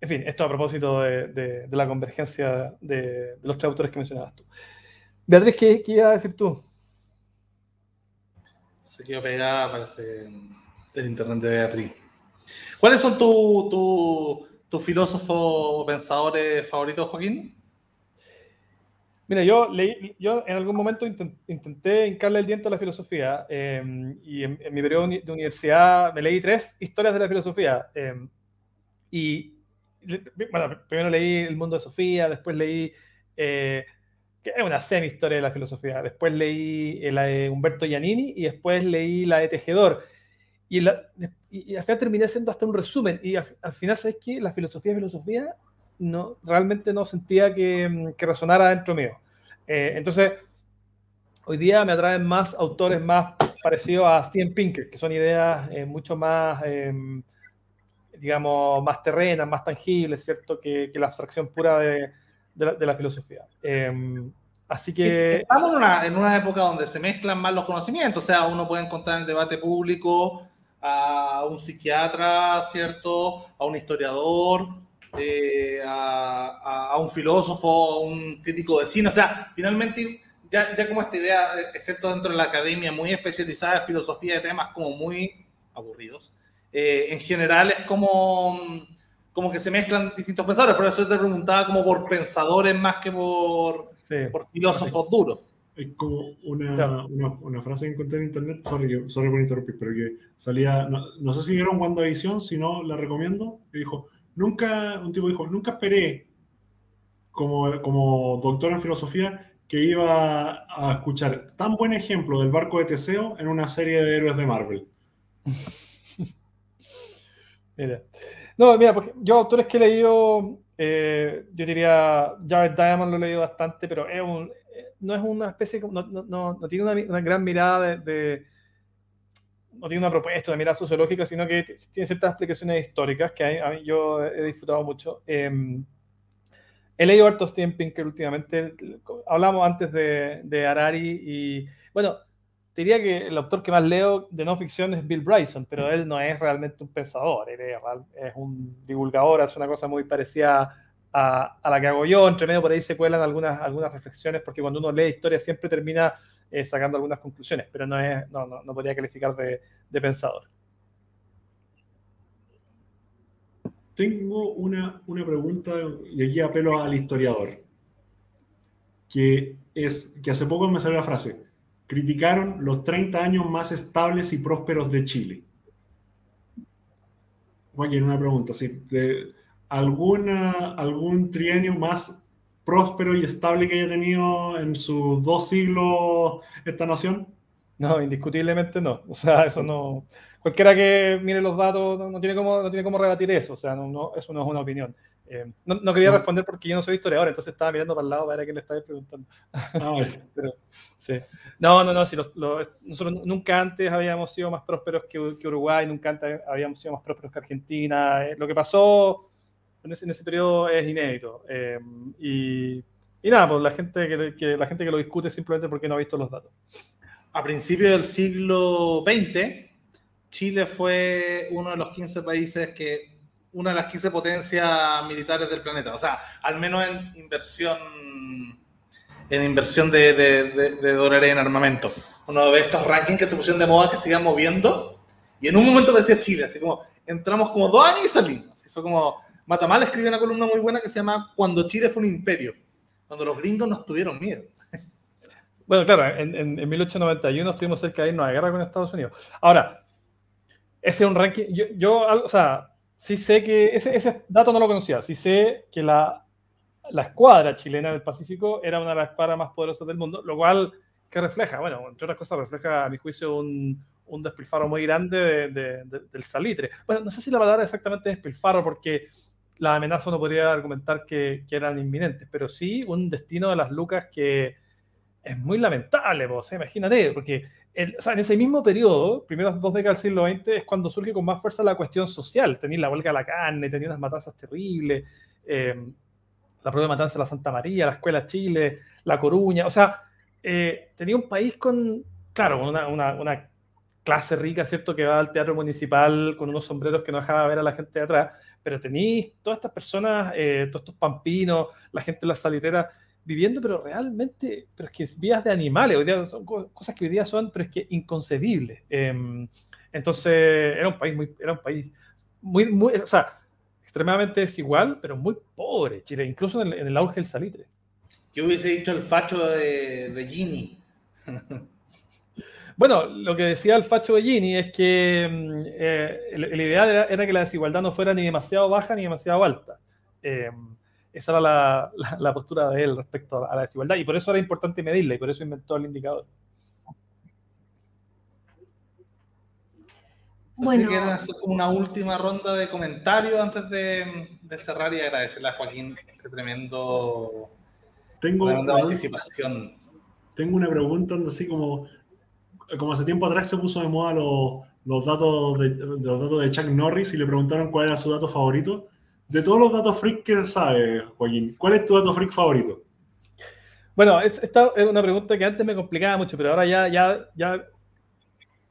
en fin, esto a propósito de, la convergencia de, los tres autores que mencionabas tú. Beatriz, ¿qué, qué ibas a decir tú? Se quedó pegada, parece, el internet de Beatriz. ¿Cuáles son tus tu, filósofos o pensadores favoritos, Joaquín? Mira, yo, leí, yo en algún momento intenté hincarle el diente a la filosofía em, y en, mi periodo de universidad me leí tres historias de la filosofía. Em, y, bueno, primero leí El mundo de Sofía, después leí, eh, que es una semi-historia de la filosofía, después leí la de Humberto Giannini y después leí la de Tejedor. Y, y, al final terminé haciendo hasta un resumen. Y al, final, ¿sabes qué? La filosofía, filosofía, no, realmente no sentía que, mm, que resonara dentro mío. Eh, entonces, hoy día me atraen más autores más parecidos a Steven Pinker, que son ideas eh, mucho más, em, digamos, más terrenas, más tangibles, ¿cierto? Que, que la abstracción pura de, de, la, filosofía. Em, así que... Estamos en una, en una época donde se mezclan más los conocimientos, o sea, uno puede encontrar en el debate público a un psiquiatra, ¿cierto? A un historiador, eh, a, un filósofo, a un crítico de cine. O sea, finalmente, ya, ya como esta idea, excepto dentro de la academia muy especializada de filosofía de temas como muy aburridos, eh, en general es como, como que se mezclan distintos pensadores. Por eso te preguntaba como por pensadores más que por, por filósofos duros. Es como una, una, frase que encontré en internet, sorry, sorry por interrumpir, pero que salía, no, sé si vieron WandaVision, si no, la recomiendo, que dijo, nunca, un tipo dijo, nunca esperé como, como doctor en filosofía que iba a escuchar tan buen ejemplo del barco de Teseo en una serie de héroes de Marvel. mira. No, mira, porque yo autores que he leído, eh, yo diría Jared Diamond lo he leído bastante, pero es un, no es una especie, no, no, no tiene una, gran mirada de, no tiene una propuesta, una mirada sociológica, sino que tiene ciertas explicaciones históricas que a mí, yo he disfrutado mucho. Em, he leído harto Steven Pinker últimamente. Hablamos antes de, de Harari y, bueno, diría que el autor que más leo de no ficción es Bill Bryson, pero él no es realmente un pensador, él es, un divulgador, es una cosa muy parecida a, a, la que hago yo. Entre medio por ahí se cuelan algunas, algunas reflexiones, porque cuando uno lee historia siempre termina eh, sacando algunas conclusiones, pero no, es, no, no, podría calificar de, pensador. Tengo una, una pregunta y aquí apelo al historiador, que es que hace poco me salió la frase, criticaron los 30 años más estables y prósperos de Chile. Oye, una pregunta, ¿sí? alguna, ¿algún trienio más próspero y estable que haya tenido en sus dos siglos esta nación? No, indiscutiblemente no. O sea, eso no. Cualquiera que mire los datos no, tiene, cómo, no tiene cómo rebatir eso. O sea, no, eso no es una opinión. Eh, no, quería responder porque yo no soy historiador, entonces estaba mirando para el lado para ver a quién le estaba preguntando. Ah, Pero, sí. No, no, no. Si nosotros nunca antes habíamos sido más prósperos que, Uruguay, nunca antes habíamos sido más prósperos que Argentina. Eh, lo que pasó en ese, en ese periodo es inédito. Eh, y, y, nada, pues la gente que, la gente que lo discute simplemente porque no ha visto los datos. A principios del siglo XX, Chile fue uno de los 15 países que, una de las 15 potencias militares del planeta, o sea, al menos en inversión, en inversión de, de, de, dólares en armamento. Uno ve estos rankings que se pusieron de moda, que se iban moviendo, y en un momento parecía Chile, así como entramos como dos años y salimos. Así fue como Matamal escribió una columna muy buena que se llama Cuando Chile fue un imperio, cuando los gringos nos tuvieron miedo. Bueno, claro, en, en, 1891 estuvimos cerca de irnos a guerra con Estados Unidos. Ahora, ese es un ranking, yo, yo o sea, sí sé que, ese, ese, dato no lo conocía, sí sé que la, la escuadra chilena del Pacífico era una de las escuadras más poderosas del mundo, lo cual, que refleja? Bueno, entre otras cosas, refleja, a mi juicio, un, un despilfarro muy grande de, del salitre. Bueno, no sé si la palabra exactamente es despilfarro, porque la amenaza uno podría argumentar que, eran inminentes, pero sí un destino de las lucas que es muy lamentable, vos, imagínate, porque en ese mismo periodo, primeros dos décadas del siglo XX, es cuando surge con más fuerza la cuestión social. Tenía la huelga de la carne, tenía unas matanzas terribles, eh, la propia matanza de la Santa María, la Escuela Chile, la Coruña, o sea, eh, tenía un país con, claro, una, una, una clase rica, ¿cierto? Que va al teatro municipal con unos sombreros que no dejaba ver a la gente de atrás, pero tenéis todas estas personas, eh, todos estos pampinos, la gente en las salitreras, viviendo, pero realmente, pero es que vías de animales, hoy día son cosas que hoy día son, pero es que inconcebibles. Em, entonces, era un país muy, era un país muy, muy, o sea, extremadamente desigual, pero muy pobre, Chile, incluso en el, auge del salitre. ¿Qué hubiese dicho el facho de, de Gini? Bueno, lo que decía el Facho Bellini es que mm, eh, la idea era, que la desigualdad no fuera ni demasiado baja ni demasiado alta. Eh, esa era la, la, postura de él respecto a la desigualdad y por eso era importante medirla y por eso inventó el indicador. Bueno. Así que una última ronda de comentarios antes de, de cerrar y agradecerle a Joaquín. Qué tremendo. Tengo, tremenda participación. Tengo una pregunta así como como hace tiempo atrás se puso de moda los, los datos de, los datos de Chuck Norris y le preguntaron cuál era su dato favorito. De todos los datos freak que sabe, Joaquín, ¿cuál es tu dato freak favorito? Bueno, esta es una pregunta que antes me complicaba mucho, pero ahora ya, ya, ya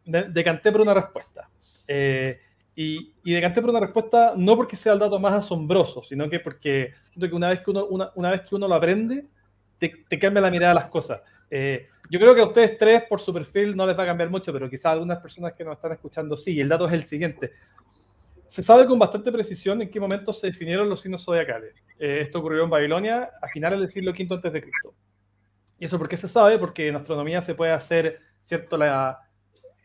decanté por una respuesta. Eh, y, y, decanté por una respuesta no porque sea el dato más asombroso, sino que porque siento que una vez que uno, una, una vez que uno lo aprende, te, te, cambia la mirada a las cosas. Eh, yo creo que a ustedes tres, por su perfil, no les va a cambiar mucho, pero quizás algunas personas que nos están escuchando sí. El dato es el siguiente. Se sabe con bastante precisión en qué momento se definieron los signos zodiacales. Eh, esto ocurrió en Babilonia a finales del siglo V antes de Cristo. ¿Y eso por qué se sabe? Porque en astronomía se puede hacer, ¿cierto?, la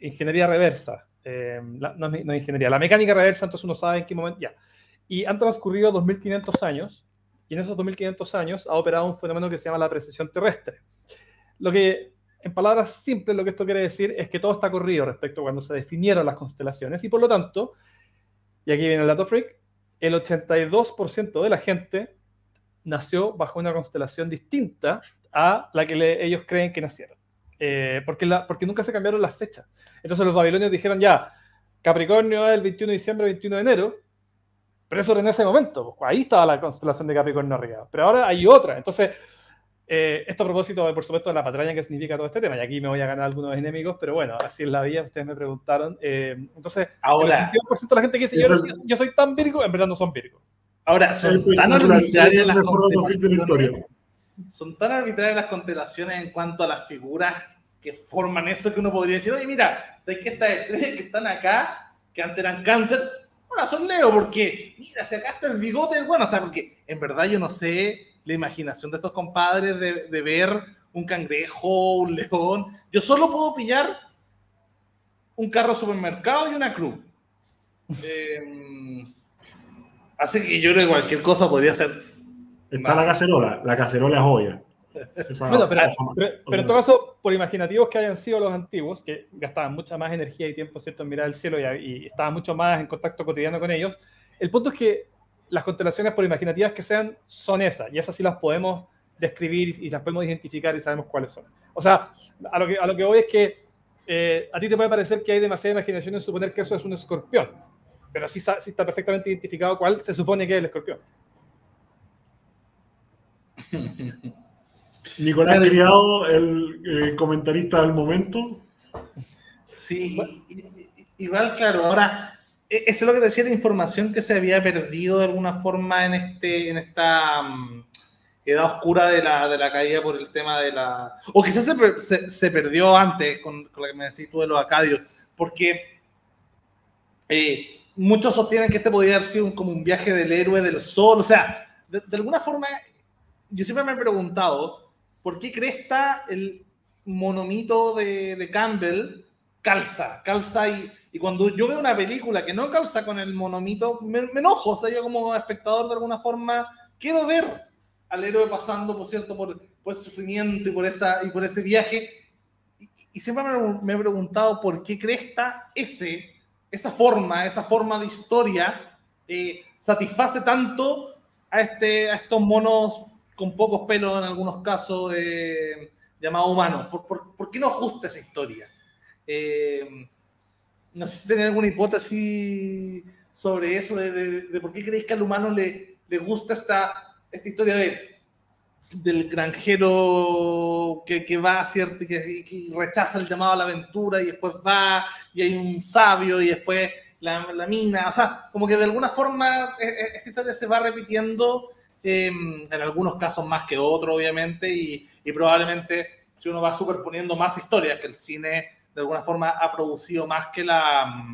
ingeniería reversa. Eh, no, es, ingeniería, la mecánica reversa, entonces uno sabe en qué momento, ya. Y han transcurrido 2500 años, y en esos 2500 años ha operado un fenómeno que se llama la precesión terrestre. Lo que, en palabras simples, lo que esto quiere decir es que todo está corrido respecto a cuando se definieron las constelaciones y por lo tanto, y aquí viene el dato freak, el 82% de la gente nació bajo una constelación distinta a la que ellos creen que nacieron. eh, porque, la, porque nunca se cambiaron las fechas. Entonces los babilonios dijeron ya, Capricornio es el 21 de diciembre, 21 de enero, pero eso era en ese momento, pues, ahí estaba la constelación de Capricornio arriba, pero ahora hay otra. Entonces, eh, esto a propósito, por supuesto, de la patraña que significa todo este tema, y aquí me voy a ganar algunos enemigos, pero bueno, así es la vida, ustedes me preguntaron. Eh, entonces, ahora, el 22% de la gente que dice, yo, yo, yo, soy tan virgo, en verdad no son virgo. Ahora, son tan arbitrarias las constelaciones, son tan arbitrarias las constelaciones en cuanto a las figuras que forman eso que uno podría decir, oye, mira, ¿sabes que estas estrellas que están acá, que antes eran cáncer, ahora son Leo? Porque, mira, se está el bigote, bueno, o sea, porque en verdad yo no sé la imaginación de estos compadres de, de ver un cangrejo, un león. Yo solo puedo pillar un carro supermercado y una cruz. Eh, así que yo creo que cualquier cosa podría ser. Está la cacerola, la cacerola es obvia. Bueno, pero, pero, pero, en todo caso, por imaginativos que hayan sido los antiguos, que gastaban mucha más energía y tiempo ¿cierto? en mirar el cielo y, y estaban mucho más en contacto cotidiano con ellos, el punto es que las constelaciones, por imaginativas que sean, son esas, y esas sí las podemos describir y, y las podemos identificar y sabemos cuáles son. O sea, a lo que, a lo que voy es que eh, a ti te puede parecer que hay demasiada imaginación en suponer que eso es un escorpión, pero sí sí está perfectamente identificado cuál se supone que es el escorpión. Nicolás Criado, el eh, comentarista del momento. Sí, igual, claro, ahora eso es lo que decía la información que se había perdido de alguna forma en, este, en esta um, edad oscura de la, de la caída por el tema de la... O quizás se, se, se perdió antes con, con, la que me decís tú de los acadios, porque eh, muchos sostienen que este podría haber sido un, como un viaje del héroe del sol, o sea, de, de, alguna forma, yo siempre me he preguntado, ¿por qué cresta el monomito de, de Campbell calza, calza y y cuando yo veo una película que no calza con el monomito, me, enojo. O sea, yo como espectador de alguna forma quiero ver al héroe pasando, por cierto, por, por ese sufrimiento y por, esa, y por ese viaje. Y, siempre me, me, he preguntado por qué Cresta ese, esa forma, esa forma de historia, eh, satisface tanto a, este, a estos monos con pocos pelos en algunos casos eh, llamados humanos. ¿Por, por, por qué nos gusta esa historia? Eh, no sé si tienen alguna hipótesis sobre eso, de, de, de, por qué creéis que al humano le, le gusta esta, esta historia de, del granjero que, que va, ¿cierto? Que, que, rechaza el llamado a la aventura y después va y hay un sabio y después la, la mina. O sea, como que de alguna forma e, e, esta historia se va repitiendo eh, en algunos casos más que otros, obviamente, y, y probablemente si uno va superponiendo más historias que el cine de alguna forma ha producido más que, la,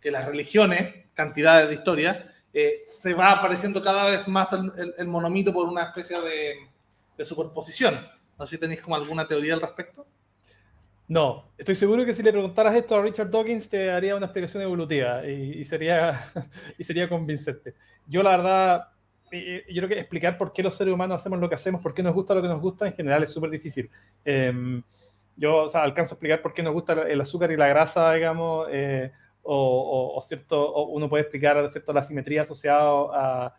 que las religiones, cantidades de historia, eh, se va apareciendo cada vez más el monomito por una especie de, de, superposición. No sé si tenéis como alguna teoría al respecto. No, estoy seguro que si le preguntaras esto a Richard Dawkins te haría una explicación evolutiva y, y sería, y sería convincente. Yo la verdad, yo creo que explicar por qué los seres humanos hacemos lo que hacemos, por qué nos gusta lo que nos gusta, en general es súper difícil. Eh, yo o sea, alcanzo a explicar por qué nos gusta el azúcar y la grasa, digamos, eh, o, o, o, cierto, o uno puede explicar cierto, la simetría asociada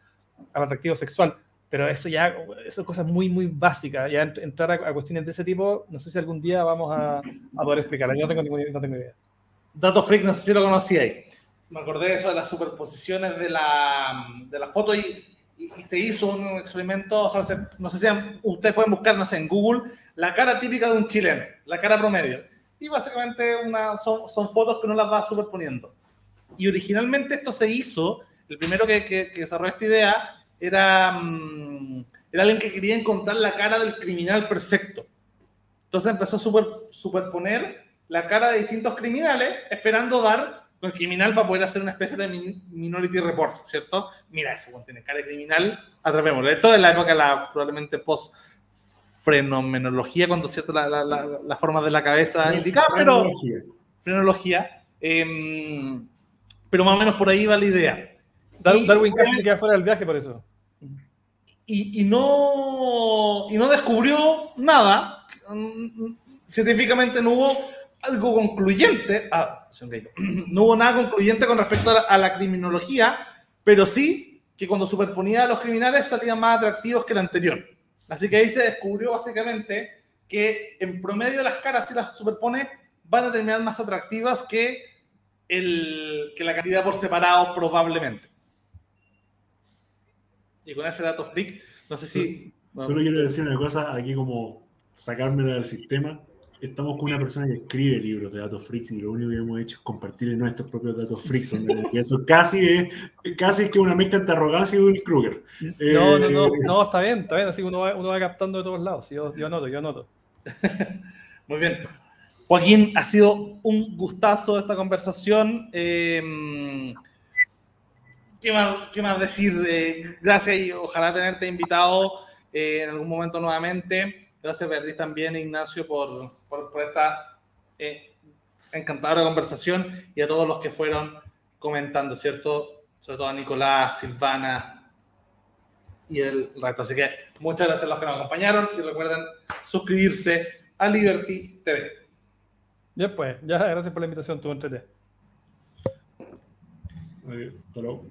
al atractivo sexual, pero eso ya, eso son cosas muy, muy básicas, ya entrar a, a, cuestiones de ese tipo, no sé si algún día vamos a, a poder explicarla, yo no tengo, ningún, no tengo idea. Dato freak, no sé si lo conocíais. Me acordé de eso de las superposiciones de la, de la foto y, y, y, se hizo un experimento, o sea, se, no sé si ustedes pueden buscar, no sé, en Google, la cara típica de un chileno, la cara promedio. Y básicamente una, son, son fotos que uno las va superponiendo. Y originalmente esto se hizo, el primero que, que, que desarrolló esta idea era, mmm, era alguien que quería encontrar la cara del criminal perfecto. Entonces empezó a super, superponer la cara de distintos criminales, esperando dar con el criminal para poder hacer una especie de minority report, ¿cierto? Mira, ese buen tiene cara de criminal, atrapémoslo. Esto es la época, la, probablemente post fenomenología, cuando cierto la, la, la, la forma de la cabeza indicada, pero frenología. Eh, pero más o menos por ahí va la idea. Darwin, Darwin casi queda fuera del viaje por eso. Y, y, no, y no descubrió nada. Científicamente no hubo algo concluyente, ah, no hubo nada concluyente con respecto a la, criminología, pero sí que cuando superponía a los criminales salían más atractivos que el anterior. Así que ahí se descubrió básicamente que en promedio las caras, si las superpone, van a terminar más atractivas que, el, que la cantidad por separado probablemente. Y con ese dato freak, no sé si... Solo quiero decir una cosa, aquí como sacármela del sistema. Estamos con una persona que escribe libros de datos freaks y lo único que hemos hecho es compartir nuestros propios datos freaks. eso casi es, casi es que una mezcla entre arrogancia y Will Kruger. No, no, no, eh, no, está bien, está bien. Así que uno va, uno va captando de todos lados. Yo, yo noto, yo noto. Muy bien. Joaquín, ha sido un gustazo esta conversación. Eh, ¿qué, más, ¿qué, más, decir? Eh, gracias y ojalá tenerte invitado en algún momento nuevamente. Gracias, Beatriz, también, Ignacio, por, por, esta eh, encantadora conversación y a todos los que fueron comentando, ¿cierto? Sobre todo a Nicolás, Silvana y el resto. Así que muchas gracias a los que nos acompañaron y recuerden suscribirse a Liberty TV. Ya pues, ya gracias por la invitación, tu entrete. Hasta luego.